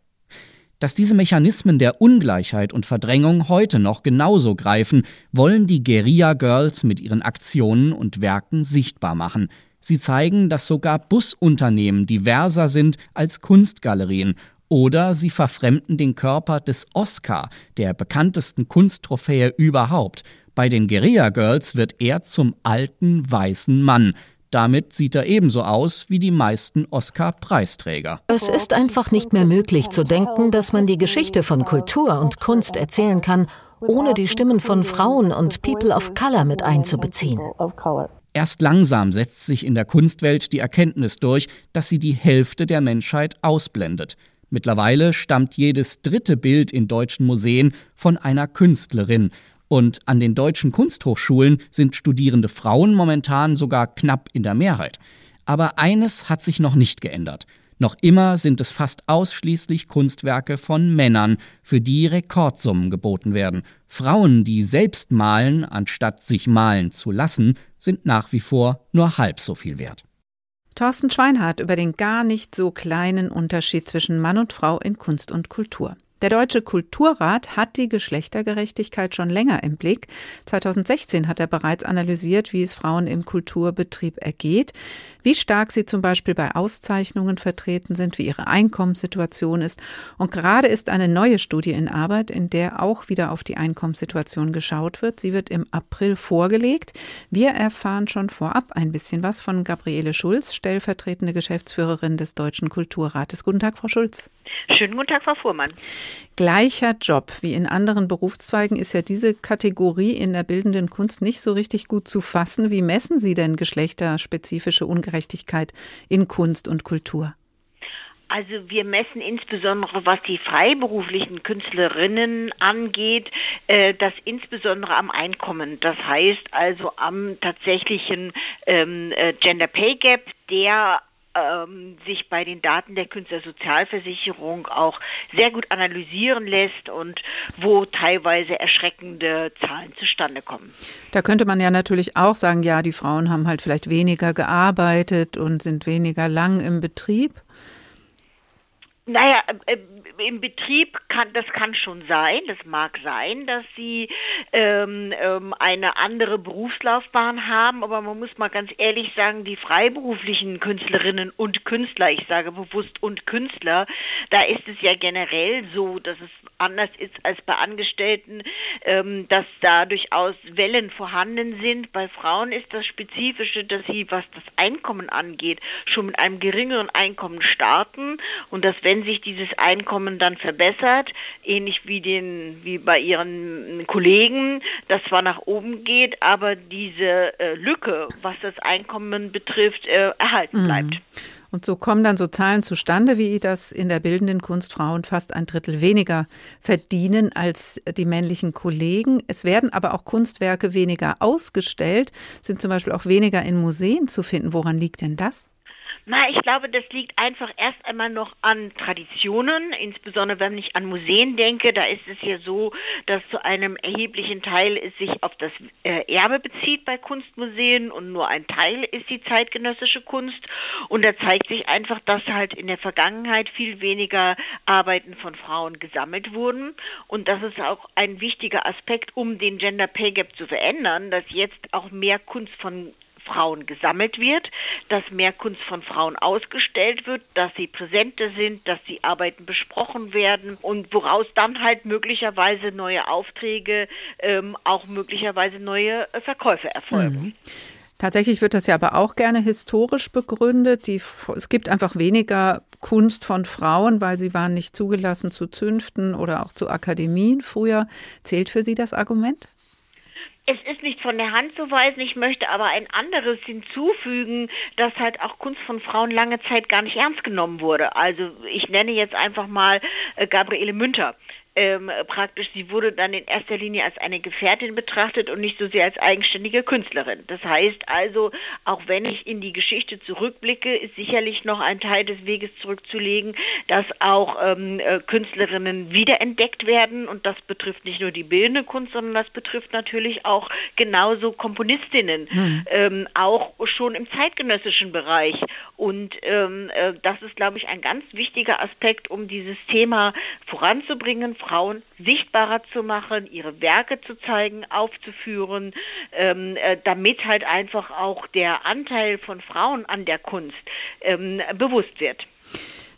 Dass diese Mechanismen der Ungleichheit und Verdrängung heute noch genauso greifen, wollen die Guerilla Girls mit ihren Aktionen und Werken sichtbar machen. Sie zeigen, dass sogar Busunternehmen diverser sind als Kunstgalerien oder sie verfremden den Körper des Oscar, der bekanntesten Kunsttrophäe überhaupt. Bei den Guerilla Girls wird er zum alten weißen Mann. Damit sieht er ebenso aus wie die meisten Oscar-Preisträger. Es ist einfach nicht mehr möglich zu denken, dass man die Geschichte von Kultur und Kunst erzählen kann, ohne die Stimmen von Frauen und People of Color mit einzubeziehen. Erst langsam setzt sich in der Kunstwelt die Erkenntnis durch, dass sie die Hälfte der Menschheit ausblendet. Mittlerweile stammt jedes dritte Bild in deutschen Museen von einer Künstlerin. Und an den deutschen Kunsthochschulen sind studierende Frauen momentan sogar knapp in der Mehrheit. Aber eines hat sich noch nicht geändert. Noch immer sind es fast ausschließlich Kunstwerke von Männern, für die Rekordsummen geboten werden. Frauen, die selbst malen, anstatt sich malen zu lassen, sind nach wie vor nur halb so viel wert. Thorsten Schweinhardt über den gar nicht so kleinen Unterschied zwischen Mann und Frau in Kunst und Kultur. Der Deutsche Kulturrat hat die Geschlechtergerechtigkeit schon länger im Blick. 2016 hat er bereits analysiert, wie es Frauen im Kulturbetrieb ergeht, wie stark sie zum Beispiel bei Auszeichnungen vertreten sind, wie ihre Einkommenssituation ist. Und gerade ist eine neue Studie in Arbeit, in der auch wieder auf die Einkommenssituation geschaut wird. Sie wird im April vorgelegt. Wir erfahren schon vorab ein bisschen was von Gabriele Schulz, stellvertretende Geschäftsführerin des Deutschen Kulturrates. Guten Tag, Frau Schulz. Schönen guten Tag, Frau Fuhrmann. Gleicher Job wie in anderen Berufszweigen ist ja diese Kategorie in der bildenden Kunst nicht so richtig gut zu fassen. Wie messen Sie denn geschlechterspezifische Ungerechtigkeit in Kunst und Kultur? Also wir messen insbesondere, was die freiberuflichen Künstlerinnen angeht, äh, das insbesondere am Einkommen. Das heißt also am tatsächlichen ähm, äh, Gender Pay Gap, der ähm, sich bei den Daten der Künstlersozialversicherung auch sehr gut analysieren lässt und wo teilweise erschreckende Zahlen zustande kommen. Da könnte man ja natürlich auch sagen, ja, die Frauen haben halt vielleicht weniger gearbeitet und sind weniger lang im Betrieb. Naja, äh, im Betrieb kann das kann schon sein, das mag sein, dass sie ähm, ähm, eine andere Berufslaufbahn haben, aber man muss mal ganz ehrlich sagen, die freiberuflichen Künstlerinnen und Künstler, ich sage bewusst und Künstler, da ist es ja generell so, dass es anders ist als bei Angestellten, ähm, dass da durchaus Wellen vorhanden sind. Bei Frauen ist das Spezifische, dass sie, was das Einkommen angeht, schon mit einem geringeren Einkommen starten und dass wenn sich dieses Einkommen dann verbessert, ähnlich wie den wie bei ihren Kollegen, das zwar nach oben geht, aber diese äh, Lücke, was das Einkommen betrifft, äh, erhalten mhm. bleibt. Und so kommen dann so Zahlen zustande, wie das in der bildenden Kunst Frauen fast ein Drittel weniger verdienen als die männlichen Kollegen. Es werden aber auch Kunstwerke weniger ausgestellt, sind zum Beispiel auch weniger in Museen zu finden. Woran liegt denn das? Na, ich glaube, das liegt einfach erst einmal noch an Traditionen, insbesondere wenn ich an Museen denke. Da ist es ja so, dass zu einem erheblichen Teil es sich auf das äh, Erbe bezieht bei Kunstmuseen und nur ein Teil ist die zeitgenössische Kunst. Und da zeigt sich einfach, dass halt in der Vergangenheit viel weniger Arbeiten von Frauen gesammelt wurden. Und das ist auch ein wichtiger Aspekt, um den Gender Pay Gap zu verändern, dass jetzt auch mehr Kunst von Frauen gesammelt wird, dass mehr Kunst von Frauen ausgestellt wird, dass sie präsenter sind, dass die Arbeiten besprochen werden und woraus dann halt möglicherweise neue Aufträge, ähm, auch möglicherweise neue äh, Verkäufe erfolgen. Mhm. Tatsächlich wird das ja aber auch gerne historisch begründet. Die, es gibt einfach weniger Kunst von Frauen, weil sie waren nicht zugelassen zu Zünften oder auch zu Akademien früher. Zählt für Sie das Argument? Es ist nicht von der Hand zu weisen, ich möchte aber ein anderes hinzufügen, dass halt auch Kunst von Frauen lange Zeit gar nicht ernst genommen wurde. Also ich nenne jetzt einfach mal äh, Gabriele Münter ähm, praktisch, sie wurde dann in erster Linie als eine Gefährtin betrachtet und nicht so sehr als eigenständige Künstlerin. Das heißt also, auch wenn ich in die Geschichte zurückblicke, ist sicherlich noch ein Teil des Weges zurückzulegen, dass auch ähm, äh, Künstlerinnen wiederentdeckt werden und das betrifft nicht nur die bildende Kunst, sondern das betrifft natürlich auch genauso Komponistinnen, hm. ähm, auch schon im zeitgenössischen Bereich. Und ähm, äh, das ist, glaube ich, ein ganz wichtiger Aspekt, um dieses Thema voranzubringen Frauen sichtbarer zu machen, ihre Werke zu zeigen, aufzuführen, ähm, äh, damit halt einfach auch der Anteil von Frauen an der Kunst ähm, bewusst wird.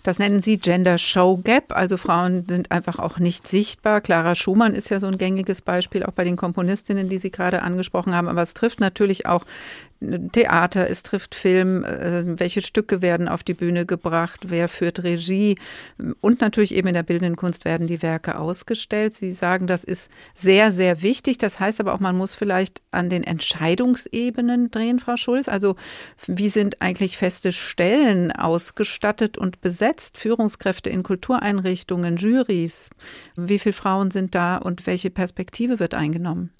Das nennen Sie Gender Show Gap, also Frauen sind einfach auch nicht sichtbar. Clara Schumann ist ja so ein gängiges Beispiel, auch bei den Komponistinnen, die Sie gerade angesprochen haben. Aber es trifft natürlich auch Theater, es trifft Film, äh, welche Stücke werden auf die Bühne gebracht, wer führt Regie und natürlich eben in der bildenden Kunst werden die Werke ausgestellt. Sie sagen, das ist sehr, sehr wichtig. Das heißt aber auch, man muss vielleicht an den Entscheidungsebenen drehen, Frau Schulz. Also wie sind eigentlich feste Stellen ausgestattet und besetzt, Führungskräfte in Kultureinrichtungen, Juries? Wie viele Frauen sind da und welche Perspektive wird eingenommen?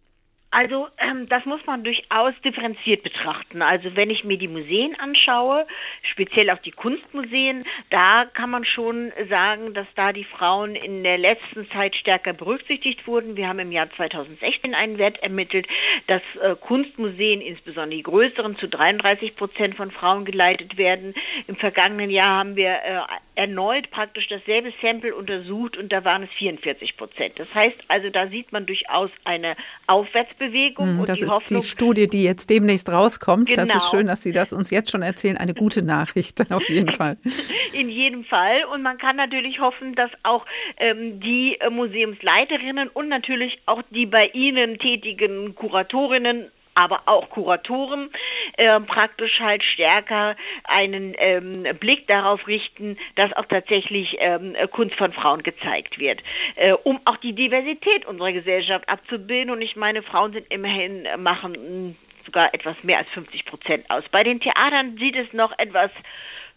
Also ähm, das muss man durchaus differenziert betrachten. Also wenn ich mir die Museen anschaue, speziell auch die Kunstmuseen, da kann man schon sagen, dass da die Frauen in der letzten Zeit stärker berücksichtigt wurden. Wir haben im Jahr 2016 einen Wert ermittelt, dass äh, Kunstmuseen, insbesondere die größeren, zu 33 Prozent von Frauen geleitet werden. Im vergangenen Jahr haben wir äh, erneut praktisch dasselbe Sample untersucht und da waren es 44 Prozent. Das heißt also, da sieht man durchaus eine Aufwärtsbewegung Bewegung. Mhm, das ist Hoffnung, die Studie, die jetzt demnächst rauskommt. Genau. Das ist schön, dass Sie das uns jetzt schon erzählen. Eine gute Nachricht, auf jeden Fall. In jedem Fall. Und man kann natürlich hoffen, dass auch ähm, die äh, Museumsleiterinnen und natürlich auch die bei Ihnen tätigen Kuratorinnen aber auch Kuratoren äh, praktisch halt stärker einen ähm, Blick darauf richten, dass auch tatsächlich ähm, Kunst von Frauen gezeigt wird, äh, um auch die Diversität unserer Gesellschaft abzubilden. Und ich meine, Frauen sind immerhin äh, machen sogar etwas mehr als 50 Prozent aus. Bei den Theatern sieht es noch etwas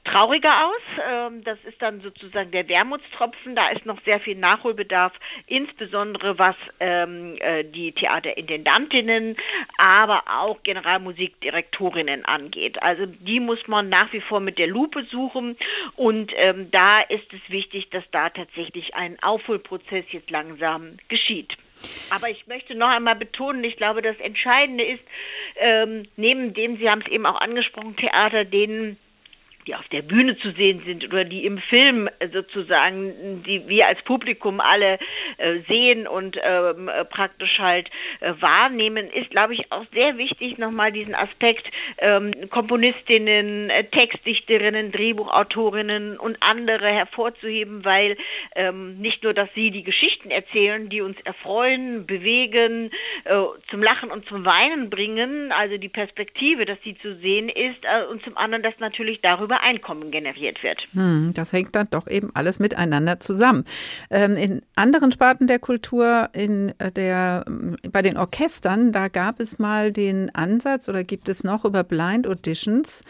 trauriger aus. Ähm, das ist dann sozusagen der Wermutstropfen. Da ist noch sehr viel Nachholbedarf, insbesondere was ähm, äh, die Theaterintendantinnen, aber auch Generalmusikdirektorinnen angeht. Also die muss man nach wie vor mit der Lupe suchen und ähm, da ist es wichtig, dass da tatsächlich ein Aufholprozess jetzt langsam geschieht. Aber ich möchte noch einmal betonen, ich glaube, das Entscheidende ist, ähm, neben dem, Sie haben es eben auch angesprochen, Theater, denen die auf der Bühne zu sehen sind oder die im Film sozusagen, die wir als Publikum alle äh, sehen und ähm, äh, praktisch halt äh, wahrnehmen, ist, glaube ich, auch sehr wichtig, nochmal diesen Aspekt ähm, Komponistinnen, äh, Textdichterinnen, Drehbuchautorinnen und andere hervorzuheben, weil ähm, nicht nur, dass sie die Geschichten erzählen, die uns erfreuen, bewegen, äh, zum Lachen und zum Weinen bringen, also die Perspektive, dass sie zu sehen ist, äh, und zum anderen, dass natürlich darüber Einkommen generiert wird. Hm, das hängt dann doch eben alles miteinander zusammen. Ähm, in anderen Sparten der Kultur, in äh, der, bei den Orchestern, da gab es mal den Ansatz oder gibt es noch über Blind Auditions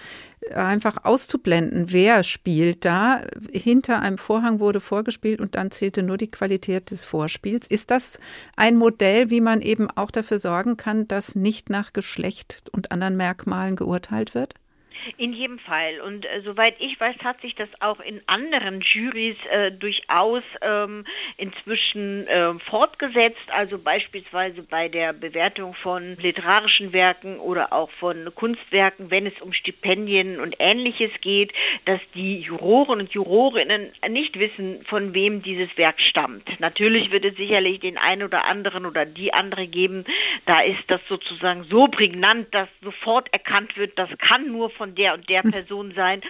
einfach auszublenden, wer spielt da. Hinter einem Vorhang wurde vorgespielt und dann zählte nur die Qualität des Vorspiels. Ist das ein Modell, wie man eben auch dafür sorgen kann, dass nicht nach Geschlecht und anderen Merkmalen geurteilt wird? In jedem Fall. Und äh, soweit ich weiß, hat sich das auch in anderen Juries äh, durchaus ähm, inzwischen äh, fortgesetzt. Also beispielsweise bei der Bewertung von literarischen Werken oder auch von Kunstwerken, wenn es um Stipendien und ähnliches geht, dass die Juroren und Jurorinnen nicht wissen, von wem dieses Werk stammt. Natürlich wird es sicherlich den einen oder anderen oder die andere geben. Da ist das sozusagen so prägnant, dass sofort erkannt wird, das kann nur von der und der Person sein.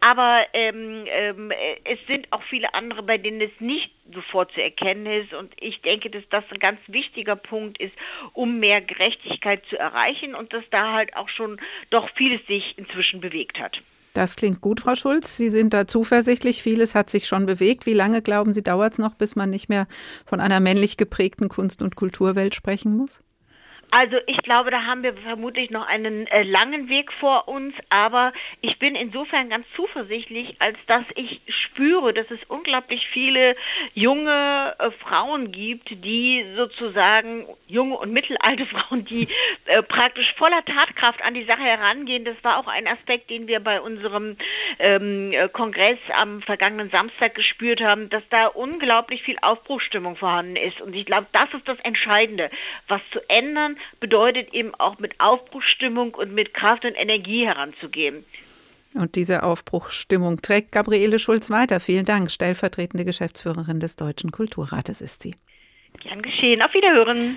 Aber ähm, ähm, es sind auch viele andere, bei denen es nicht sofort zu erkennen ist. Und ich denke, dass das ein ganz wichtiger Punkt ist, um mehr Gerechtigkeit zu erreichen und dass da halt auch schon doch vieles sich inzwischen bewegt hat. Das klingt gut, Frau Schulz. Sie sind da zuversichtlich. Vieles hat sich schon bewegt. Wie lange, glauben Sie, dauert es noch, bis man nicht mehr von einer männlich geprägten Kunst- und Kulturwelt sprechen muss? Also ich glaube, da haben wir vermutlich noch einen äh, langen Weg vor uns, aber ich bin insofern ganz zuversichtlich, als dass ich spüre, dass es unglaublich viele junge äh, Frauen gibt, die sozusagen junge und mittelalte Frauen, die äh, praktisch voller Tatkraft an die Sache herangehen. Das war auch ein Aspekt, den wir bei unserem ähm, äh, Kongress am vergangenen Samstag gespürt haben, dass da unglaublich viel Aufbruchsstimmung vorhanden ist. Und ich glaube, das ist das Entscheidende, was zu ändern bedeutet eben auch mit Aufbruchsstimmung und mit Kraft und Energie heranzugehen. Und diese Aufbruchsstimmung trägt Gabriele Schulz weiter. Vielen Dank. Stellvertretende Geschäftsführerin des Deutschen Kulturrates ist sie. Gern geschehen. Auf Wiederhören.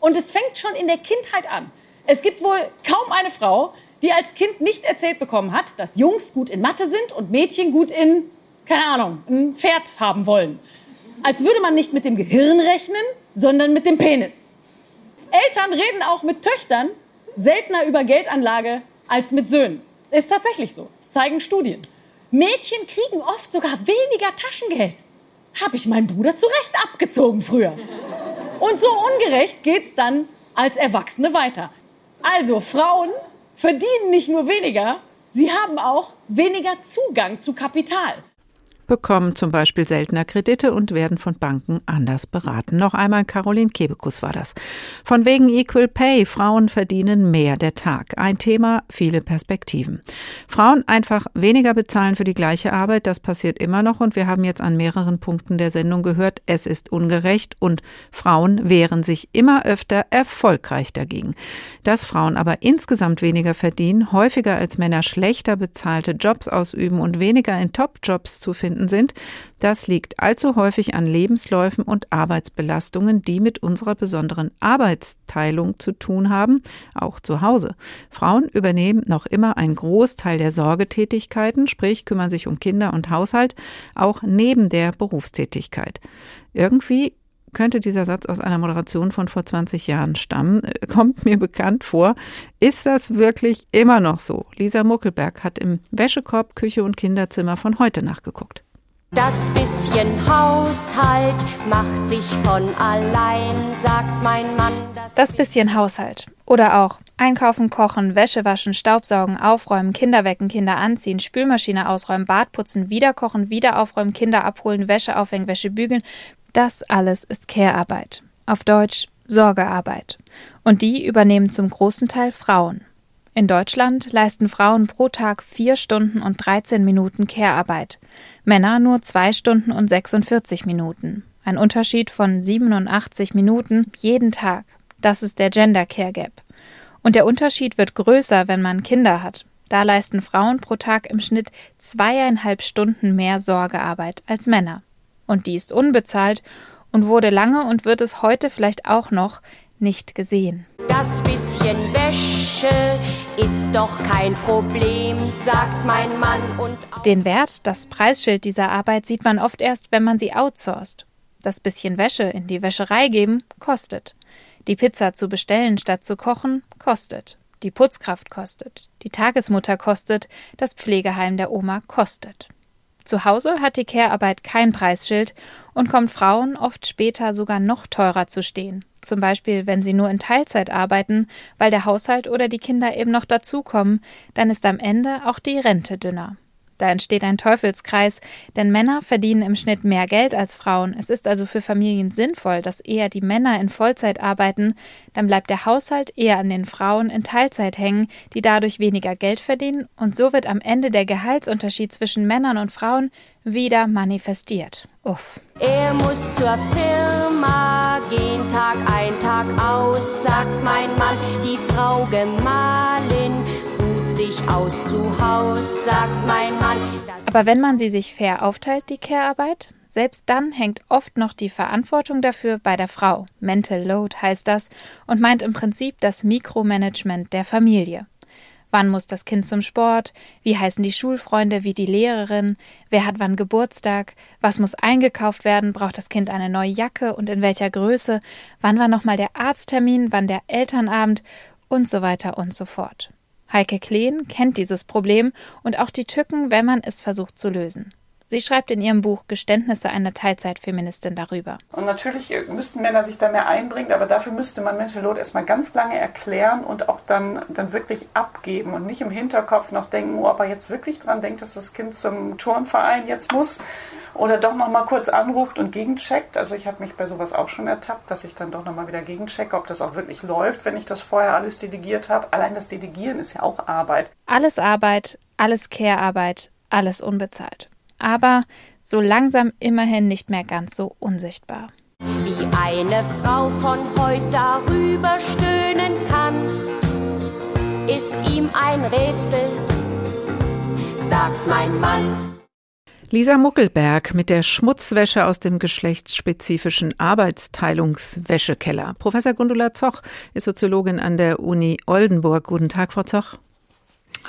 Und es fängt schon in der Kindheit an. Es gibt wohl kaum eine Frau, die als Kind nicht erzählt bekommen hat, dass Jungs gut in Mathe sind und Mädchen gut in, keine Ahnung, ein Pferd haben wollen. Als würde man nicht mit dem Gehirn rechnen, sondern mit dem Penis. Eltern reden auch mit Töchtern seltener über Geldanlage als mit Söhnen. Ist tatsächlich so. Das zeigen Studien. Mädchen kriegen oft sogar weniger Taschengeld. Habe ich meinen Bruder zu Recht abgezogen früher. Und so ungerecht geht's dann als Erwachsene weiter. Also Frauen verdienen nicht nur weniger, sie haben auch weniger Zugang zu Kapital bekommen zum Beispiel seltener Kredite und werden von Banken anders beraten. Noch einmal Caroline Kebekus war das. Von wegen Equal Pay. Frauen verdienen mehr der Tag. Ein Thema, viele Perspektiven. Frauen einfach weniger bezahlen für die gleiche Arbeit, das passiert immer noch und wir haben jetzt an mehreren Punkten der Sendung gehört, es ist ungerecht und Frauen wehren sich immer öfter erfolgreich dagegen. Dass Frauen aber insgesamt weniger verdienen, häufiger als Männer schlechter bezahlte Jobs ausüben und weniger in Top-Jobs zu finden vorhanden sind, das liegt allzu häufig an Lebensläufen und Arbeitsbelastungen, die mit unserer besonderen Arbeitsteilung zu tun haben, auch zu Hause. Frauen übernehmen noch immer einen Großteil der Sorgetätigkeiten, sprich kümmern sich um Kinder und Haushalt, auch neben der Berufstätigkeit. Irgendwie könnte dieser Satz aus einer Moderation von vor 20 Jahren stammen, äh, kommt mir bekannt vor. Ist das wirklich immer noch so? Lisa Muckelberg hat im Wäschekorb, Küche und Kinderzimmer von heute nachgeguckt. Das bisschen Haushalt macht sich von allein, sagt mein Mann. Das, das bisschen Haushalt. Oder auch Einkaufen, Kochen, Wäsche waschen, Staubsaugen, Aufräumen, Kinder wecken, Kinder anziehen, Spülmaschine ausräumen, Bad putzen, wieder kochen, wieder aufräumen, Kinder abholen, Wäsche aufhängen, Wäsche bügeln. Das alles ist Care-Arbeit. Auf Deutsch Sorgearbeit. Und die übernehmen zum großen Teil Frauen. In Deutschland leisten Frauen pro Tag 4 Stunden und 13 Minuten Care-Arbeit, Männer nur 2 Stunden und 46 Minuten. Ein Unterschied von 87 Minuten jeden Tag. Das ist der Gender Care Gap. Und der Unterschied wird größer, wenn man Kinder hat. Da leisten Frauen pro Tag im Schnitt zweieinhalb Stunden mehr Sorgearbeit als Männer. Und die ist unbezahlt und wurde lange und wird es heute vielleicht auch noch nicht gesehen. Das bisschen Wäsche ist doch kein Problem, sagt mein Mann und Den Wert, das Preisschild dieser Arbeit sieht man oft erst, wenn man sie outsourced. Das bisschen Wäsche in die Wäscherei geben kostet. Die Pizza zu bestellen statt zu kochen kostet. Die Putzkraft kostet. Die Tagesmutter kostet. Das Pflegeheim der Oma kostet. Zu Hause hat die Care-Arbeit kein Preisschild und kommt Frauen oft später sogar noch teurer zu stehen. Zum Beispiel, wenn sie nur in Teilzeit arbeiten, weil der Haushalt oder die Kinder eben noch dazukommen, dann ist am Ende auch die Rente dünner. Da entsteht ein Teufelskreis, denn Männer verdienen im Schnitt mehr Geld als Frauen. Es ist also für Familien sinnvoll, dass eher die Männer in Vollzeit arbeiten, dann bleibt der Haushalt eher an den Frauen in Teilzeit hängen, die dadurch weniger Geld verdienen, und so wird am Ende der Gehaltsunterschied zwischen Männern und Frauen wieder manifestiert. Uff. Er muss zur Firma gehen, Tag ein, Tag aus, sagt mein Mann, die Frau Gemahlin sich aus zu Haus, sagt mein Mann. Aber wenn man sie sich fair aufteilt, die Care-Arbeit, selbst dann hängt oft noch die Verantwortung dafür bei der Frau. Mental Load heißt das und meint im Prinzip das Mikromanagement der Familie. Wann muss das Kind zum Sport? Wie heißen die Schulfreunde? Wie die Lehrerin? Wer hat wann Geburtstag? Was muss eingekauft werden? Braucht das Kind eine neue Jacke und in welcher Größe? Wann war nochmal der Arzttermin? Wann der Elternabend? Und so weiter und so fort. Heike Kleen kennt dieses Problem und auch die Tücken, wenn man es versucht zu lösen. Sie schreibt in ihrem Buch Geständnisse einer Teilzeitfeministin darüber. Und natürlich müssten Männer sich da mehr einbringen, aber dafür müsste man Mental Load erstmal ganz lange erklären und auch dann, dann wirklich abgeben und nicht im Hinterkopf noch denken, oh, ob er jetzt wirklich dran denkt, dass das Kind zum Turnverein jetzt muss oder doch noch mal kurz anruft und gegencheckt. Also ich habe mich bei sowas auch schon ertappt, dass ich dann doch noch mal wieder gegenchecke, ob das auch wirklich läuft, wenn ich das vorher alles delegiert habe. Allein das Delegieren ist ja auch Arbeit. Alles Arbeit, alles Care-Arbeit, alles unbezahlt aber so langsam immerhin nicht mehr ganz so unsichtbar. Wie eine Frau von heute darüber stöhnen kann, ist ihm ein Rätsel, sagt mein Mann. Lisa Muckelberg mit der Schmutzwäsche aus dem geschlechtsspezifischen Arbeitsteilungswäschekeller. Professor Gundula Zoch ist Soziologin an der Uni Oldenburg. Guten Tag, Frau Zoch.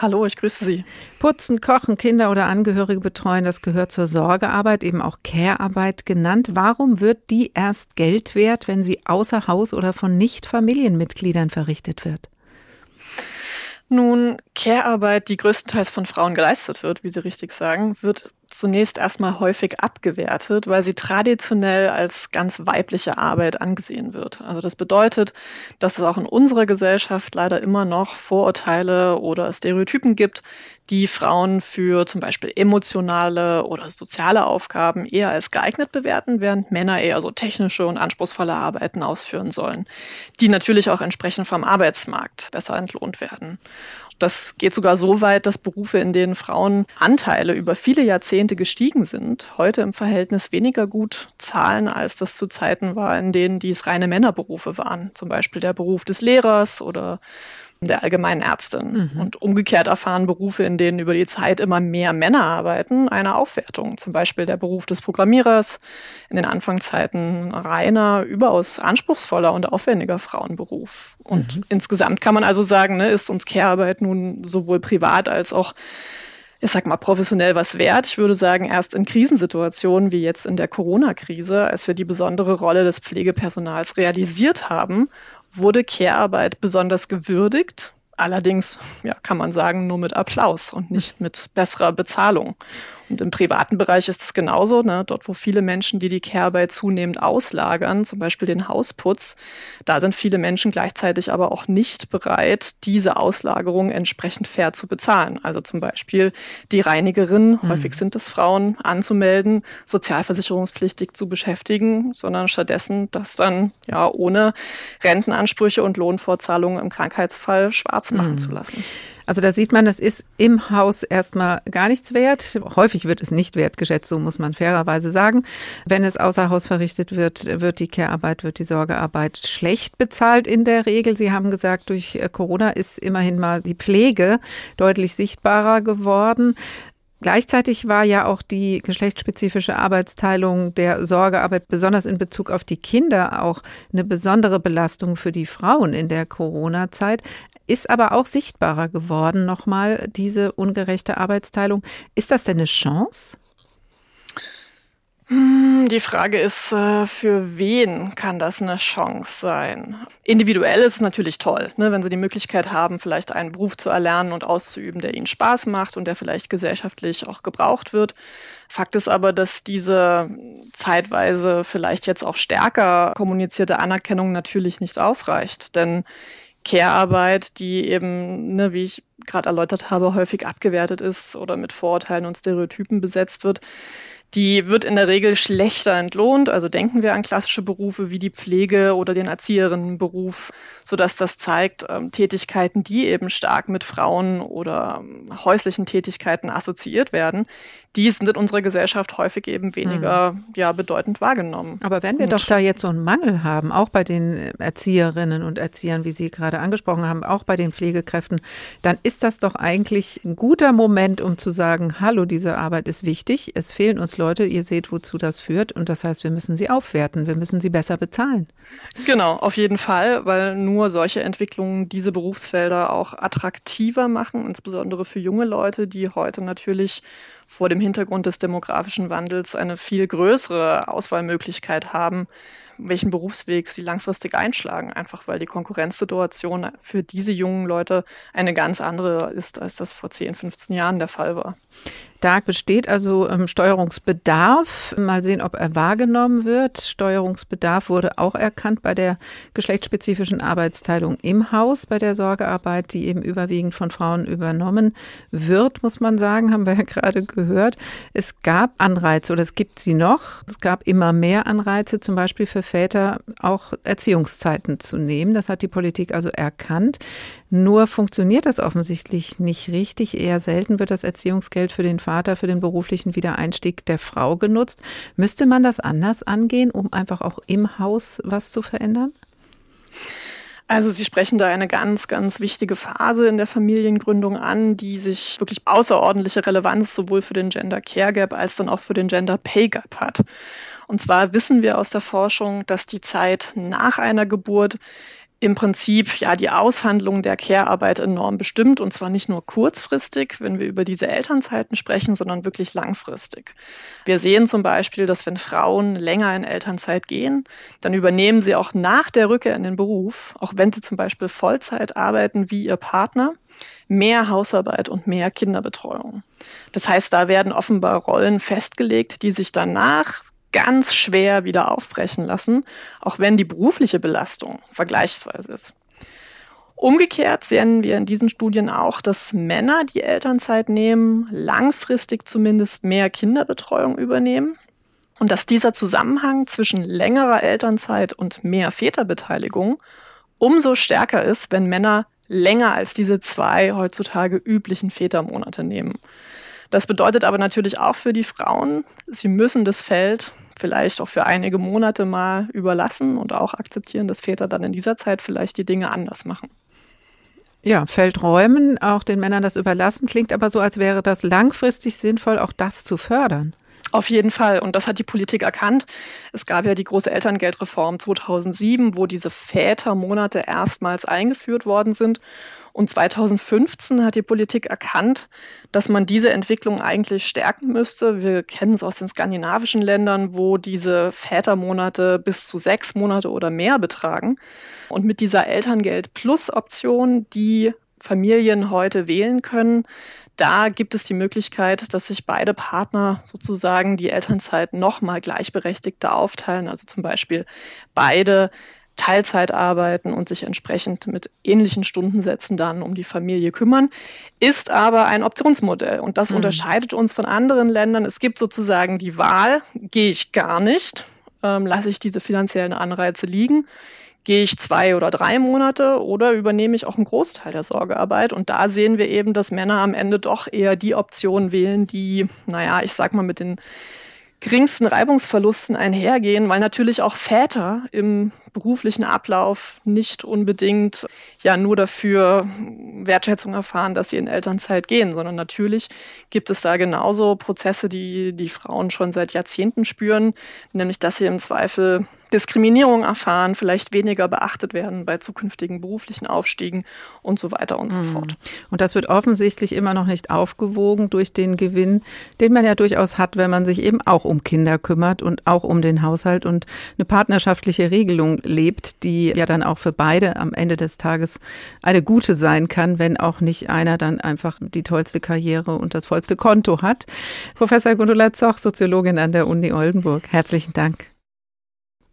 Hallo, ich grüße Sie. Putzen, kochen, Kinder oder Angehörige betreuen, das gehört zur Sorgearbeit, eben auch Care-Arbeit genannt. Warum wird die erst Geld wert, wenn sie außer Haus oder von Nicht-Familienmitgliedern verrichtet wird? Nun, Care-Arbeit, die größtenteils von Frauen geleistet wird, wie Sie richtig sagen, wird zunächst erstmal häufig abgewertet, weil sie traditionell als ganz weibliche Arbeit angesehen wird. Also das bedeutet, dass es auch in unserer Gesellschaft leider immer noch Vorurteile oder Stereotypen gibt, die Frauen für zum Beispiel emotionale oder soziale Aufgaben eher als geeignet bewerten, während Männer eher so technische und anspruchsvolle Arbeiten ausführen sollen, die natürlich auch entsprechend vom Arbeitsmarkt besser entlohnt werden. Das geht sogar so weit, dass Berufe, in denen Frauen Anteile über viele Jahrzehnte gestiegen sind, heute im Verhältnis weniger gut zahlen, als das zu Zeiten war, in denen dies reine Männerberufe waren. Zum Beispiel der Beruf des Lehrers oder der allgemeinen Ärztin. Mhm. Und umgekehrt erfahren Berufe, in denen über die Zeit immer mehr Männer arbeiten, eine Aufwertung. Zum Beispiel der Beruf des Programmierers, in den Anfangszeiten reiner, überaus anspruchsvoller und aufwendiger Frauenberuf. Und mhm. insgesamt kann man also sagen, ne, ist uns Care-Arbeit nun sowohl privat als auch ich sag mal, professionell was wert. Ich würde sagen, erst in Krisensituationen wie jetzt in der Corona-Krise, als wir die besondere Rolle des Pflegepersonals realisiert haben wurde Care-Arbeit besonders gewürdigt. Allerdings ja, kann man sagen, nur mit Applaus und nicht mit besserer Bezahlung. Und im privaten Bereich ist es genauso. Ne? Dort, wo viele Menschen, die die Care-Arbeit zunehmend auslagern, zum Beispiel den Hausputz, da sind viele Menschen gleichzeitig aber auch nicht bereit, diese Auslagerung entsprechend fair zu bezahlen. Also zum Beispiel die Reinigerin, mhm. häufig sind es Frauen, anzumelden, sozialversicherungspflichtig zu beschäftigen, sondern stattdessen das dann ja ohne Rentenansprüche und Lohnfortzahlungen im Krankheitsfall schwarz machen mhm. zu lassen. Also da sieht man, das ist im Haus erstmal gar nichts wert. Häufig wird es nicht wertgeschätzt, so muss man fairerweise sagen. Wenn es außer Haus verrichtet wird, wird die Care-Arbeit, wird die Sorgearbeit schlecht bezahlt in der Regel. Sie haben gesagt, durch äh, Corona ist immerhin mal die Pflege deutlich sichtbarer geworden. Gleichzeitig war ja auch die geschlechtsspezifische Arbeitsteilung der Sorgearbeit besonders in Bezug auf die Kinder auch eine besondere Belastung für die Frauen in der Corona-Zeit ist aber auch sichtbarer geworden, nochmal diese ungerechte Arbeitsteilung. Ist das denn eine Chance? Hm, die Frage ist, äh, für wen kann das eine Chance sein? Individuell ist es natürlich toll, ne, wenn Sie die Möglichkeit haben, vielleicht einen Beruf zu erlernen und auszuüben, der Ihnen Spaß macht und der vielleicht gesellschaftlich auch gebraucht wird. Fakt ist aber, dass diese zeitweise vielleicht jetzt auch stärker kommunizierte Anerkennung natürlich nicht ausreicht. Denn Care-Arbeit, die eben, ne, wie ich gerade erläutert habe, häufig abgewertet ist oder mit Vorurteilen und Stereotypen besetzt wird, die wird in der Regel schlechter entlohnt. Also denken wir an klassische Berufe wie die Pflege oder den Erzieherinnenberuf, sodass das zeigt, ähm, Tätigkeiten, die eben stark mit Frauen oder ähm, häuslichen Tätigkeiten assoziiert werden, die sind in unserer Gesellschaft häufig eben weniger mhm. ja, bedeutend wahrgenommen. Aber wenn wir und doch da jetzt so einen Mangel haben, auch bei den Erzieherinnen und Erziehern, wie Sie gerade angesprochen haben, auch bei den Pflegekräften, dann ist das doch eigentlich ein guter Moment, um zu sagen, hallo, diese Arbeit ist wichtig, es fehlen uns Leute, ihr seht, wozu das führt und das heißt, wir müssen sie aufwerten, wir müssen sie besser bezahlen. Genau, auf jeden Fall, weil nur solche Entwicklungen diese Berufsfelder auch attraktiver machen, insbesondere für junge Leute, die heute natürlich vor dem Hintergrund des demografischen Wandels eine viel größere Auswahlmöglichkeit haben, welchen Berufsweg sie langfristig einschlagen, einfach weil die Konkurrenzsituation für diese jungen Leute eine ganz andere ist, als das vor 10, 15 Jahren der Fall war. Da besteht also ähm, Steuerungsbedarf. Mal sehen, ob er wahrgenommen wird. Steuerungsbedarf wurde auch erkannt bei der geschlechtsspezifischen Arbeitsteilung im Haus, bei der Sorgearbeit, die eben überwiegend von Frauen übernommen wird, muss man sagen, haben wir ja gerade gehört. Es gab Anreize oder es gibt sie noch. Es gab immer mehr Anreize, zum Beispiel für Väter auch Erziehungszeiten zu nehmen. Das hat die Politik also erkannt. Nur funktioniert das offensichtlich nicht richtig. Eher selten wird das Erziehungsgeld für den Vater für den beruflichen Wiedereinstieg der Frau genutzt. Müsste man das anders angehen, um einfach auch im Haus was zu verändern? Also Sie sprechen da eine ganz, ganz wichtige Phase in der Familiengründung an, die sich wirklich außerordentliche Relevanz sowohl für den Gender Care Gap als dann auch für den Gender Pay Gap hat. Und zwar wissen wir aus der Forschung, dass die Zeit nach einer Geburt im Prinzip ja die Aushandlung der Care-Arbeit enorm bestimmt und zwar nicht nur kurzfristig, wenn wir über diese Elternzeiten sprechen, sondern wirklich langfristig. Wir sehen zum Beispiel, dass wenn Frauen länger in Elternzeit gehen, dann übernehmen sie auch nach der Rückkehr in den Beruf, auch wenn sie zum Beispiel Vollzeit arbeiten wie ihr Partner, mehr Hausarbeit und mehr Kinderbetreuung. Das heißt, da werden offenbar Rollen festgelegt, die sich danach ganz schwer wieder aufbrechen lassen, auch wenn die berufliche Belastung vergleichsweise ist. Umgekehrt sehen wir in diesen Studien auch, dass Männer, die Elternzeit nehmen, langfristig zumindest mehr Kinderbetreuung übernehmen und dass dieser Zusammenhang zwischen längerer Elternzeit und mehr Väterbeteiligung umso stärker ist, wenn Männer länger als diese zwei heutzutage üblichen Vätermonate nehmen. Das bedeutet aber natürlich auch für die Frauen, sie müssen das Feld vielleicht auch für einige Monate mal überlassen und auch akzeptieren, dass Väter dann in dieser Zeit vielleicht die Dinge anders machen. Ja, Feld räumen, auch den Männern das überlassen, klingt aber so, als wäre das langfristig sinnvoll, auch das zu fördern. Auf jeden Fall. Und das hat die Politik erkannt. Es gab ja die große Elterngeldreform 2007, wo diese Vätermonate erstmals eingeführt worden sind. Und 2015 hat die Politik erkannt, dass man diese Entwicklung eigentlich stärken müsste. Wir kennen es aus den skandinavischen Ländern, wo diese Vätermonate bis zu sechs Monate oder mehr betragen. Und mit dieser Elterngeld-Plus-Option, die Familien heute wählen können, da gibt es die Möglichkeit, dass sich beide Partner sozusagen die Elternzeit nochmal gleichberechtigter aufteilen. Also zum Beispiel beide Teilzeit arbeiten und sich entsprechend mit ähnlichen Stundensätzen dann um die Familie kümmern, ist aber ein Optionsmodell. Und das mhm. unterscheidet uns von anderen Ländern. Es gibt sozusagen die Wahl, gehe ich gar nicht, ähm, lasse ich diese finanziellen Anreize liegen gehe ich zwei oder drei Monate oder übernehme ich auch einen Großteil der Sorgearbeit? Und da sehen wir eben, dass Männer am Ende doch eher die Option wählen, die, naja, ich sag mal, mit den geringsten Reibungsverlusten einhergehen, weil natürlich auch Väter im beruflichen Ablauf nicht unbedingt ja nur dafür Wertschätzung erfahren, dass sie in Elternzeit gehen, sondern natürlich gibt es da genauso Prozesse, die die Frauen schon seit Jahrzehnten spüren, nämlich dass sie im Zweifel Diskriminierung erfahren, vielleicht weniger beachtet werden bei zukünftigen beruflichen Aufstiegen und so weiter und so mhm. fort. Und das wird offensichtlich immer noch nicht aufgewogen durch den Gewinn, den man ja durchaus hat, wenn man sich eben auch um Kinder kümmert und auch um den Haushalt und eine partnerschaftliche Regelung lebt, die ja dann auch für beide am Ende des Tages eine gute sein kann, wenn auch nicht einer dann einfach die tollste Karriere und das vollste Konto hat. Professor Gundula Zoch, Soziologin an der Uni Oldenburg, herzlichen Dank.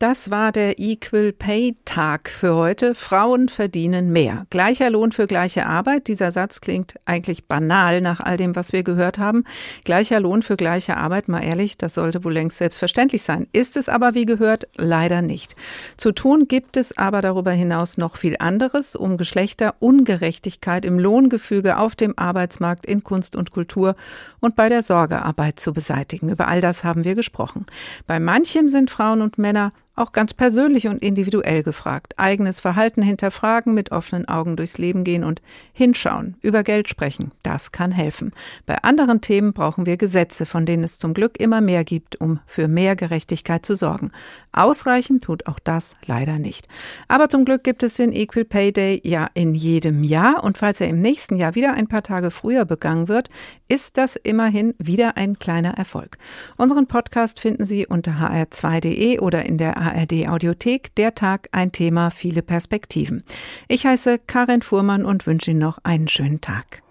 Das war der Equal Pay Tag für heute. Frauen verdienen mehr. Gleicher Lohn für gleiche Arbeit. Dieser Satz klingt eigentlich banal nach all dem, was wir gehört haben. Gleicher Lohn für gleiche Arbeit, mal ehrlich, das sollte wohl längst selbstverständlich sein. Ist es aber, wie gehört, leider nicht. Zu tun gibt es aber darüber hinaus noch viel anderes, um Geschlechterungerechtigkeit im Lohngefüge auf dem Arbeitsmarkt, in Kunst und Kultur und bei der Sorgearbeit zu beseitigen. Über all das haben wir gesprochen. Bei manchem sind Frauen und Männer auch ganz persönlich und individuell gefragt. Eigenes Verhalten hinterfragen, mit offenen Augen durchs Leben gehen und hinschauen, über Geld sprechen. Das kann helfen. Bei anderen Themen brauchen wir Gesetze, von denen es zum Glück immer mehr gibt, um für mehr Gerechtigkeit zu sorgen. Ausreichend tut auch das leider nicht. Aber zum Glück gibt es den Equal Pay Day ja in jedem Jahr und falls er im nächsten Jahr wieder ein paar Tage früher begangen wird, ist das immerhin wieder ein kleiner Erfolg. Unseren Podcast finden Sie unter hr2.de oder in der ARD Audiothek. Der Tag ein Thema, viele Perspektiven. Ich heiße Karin Fuhrmann und wünsche Ihnen noch einen schönen Tag.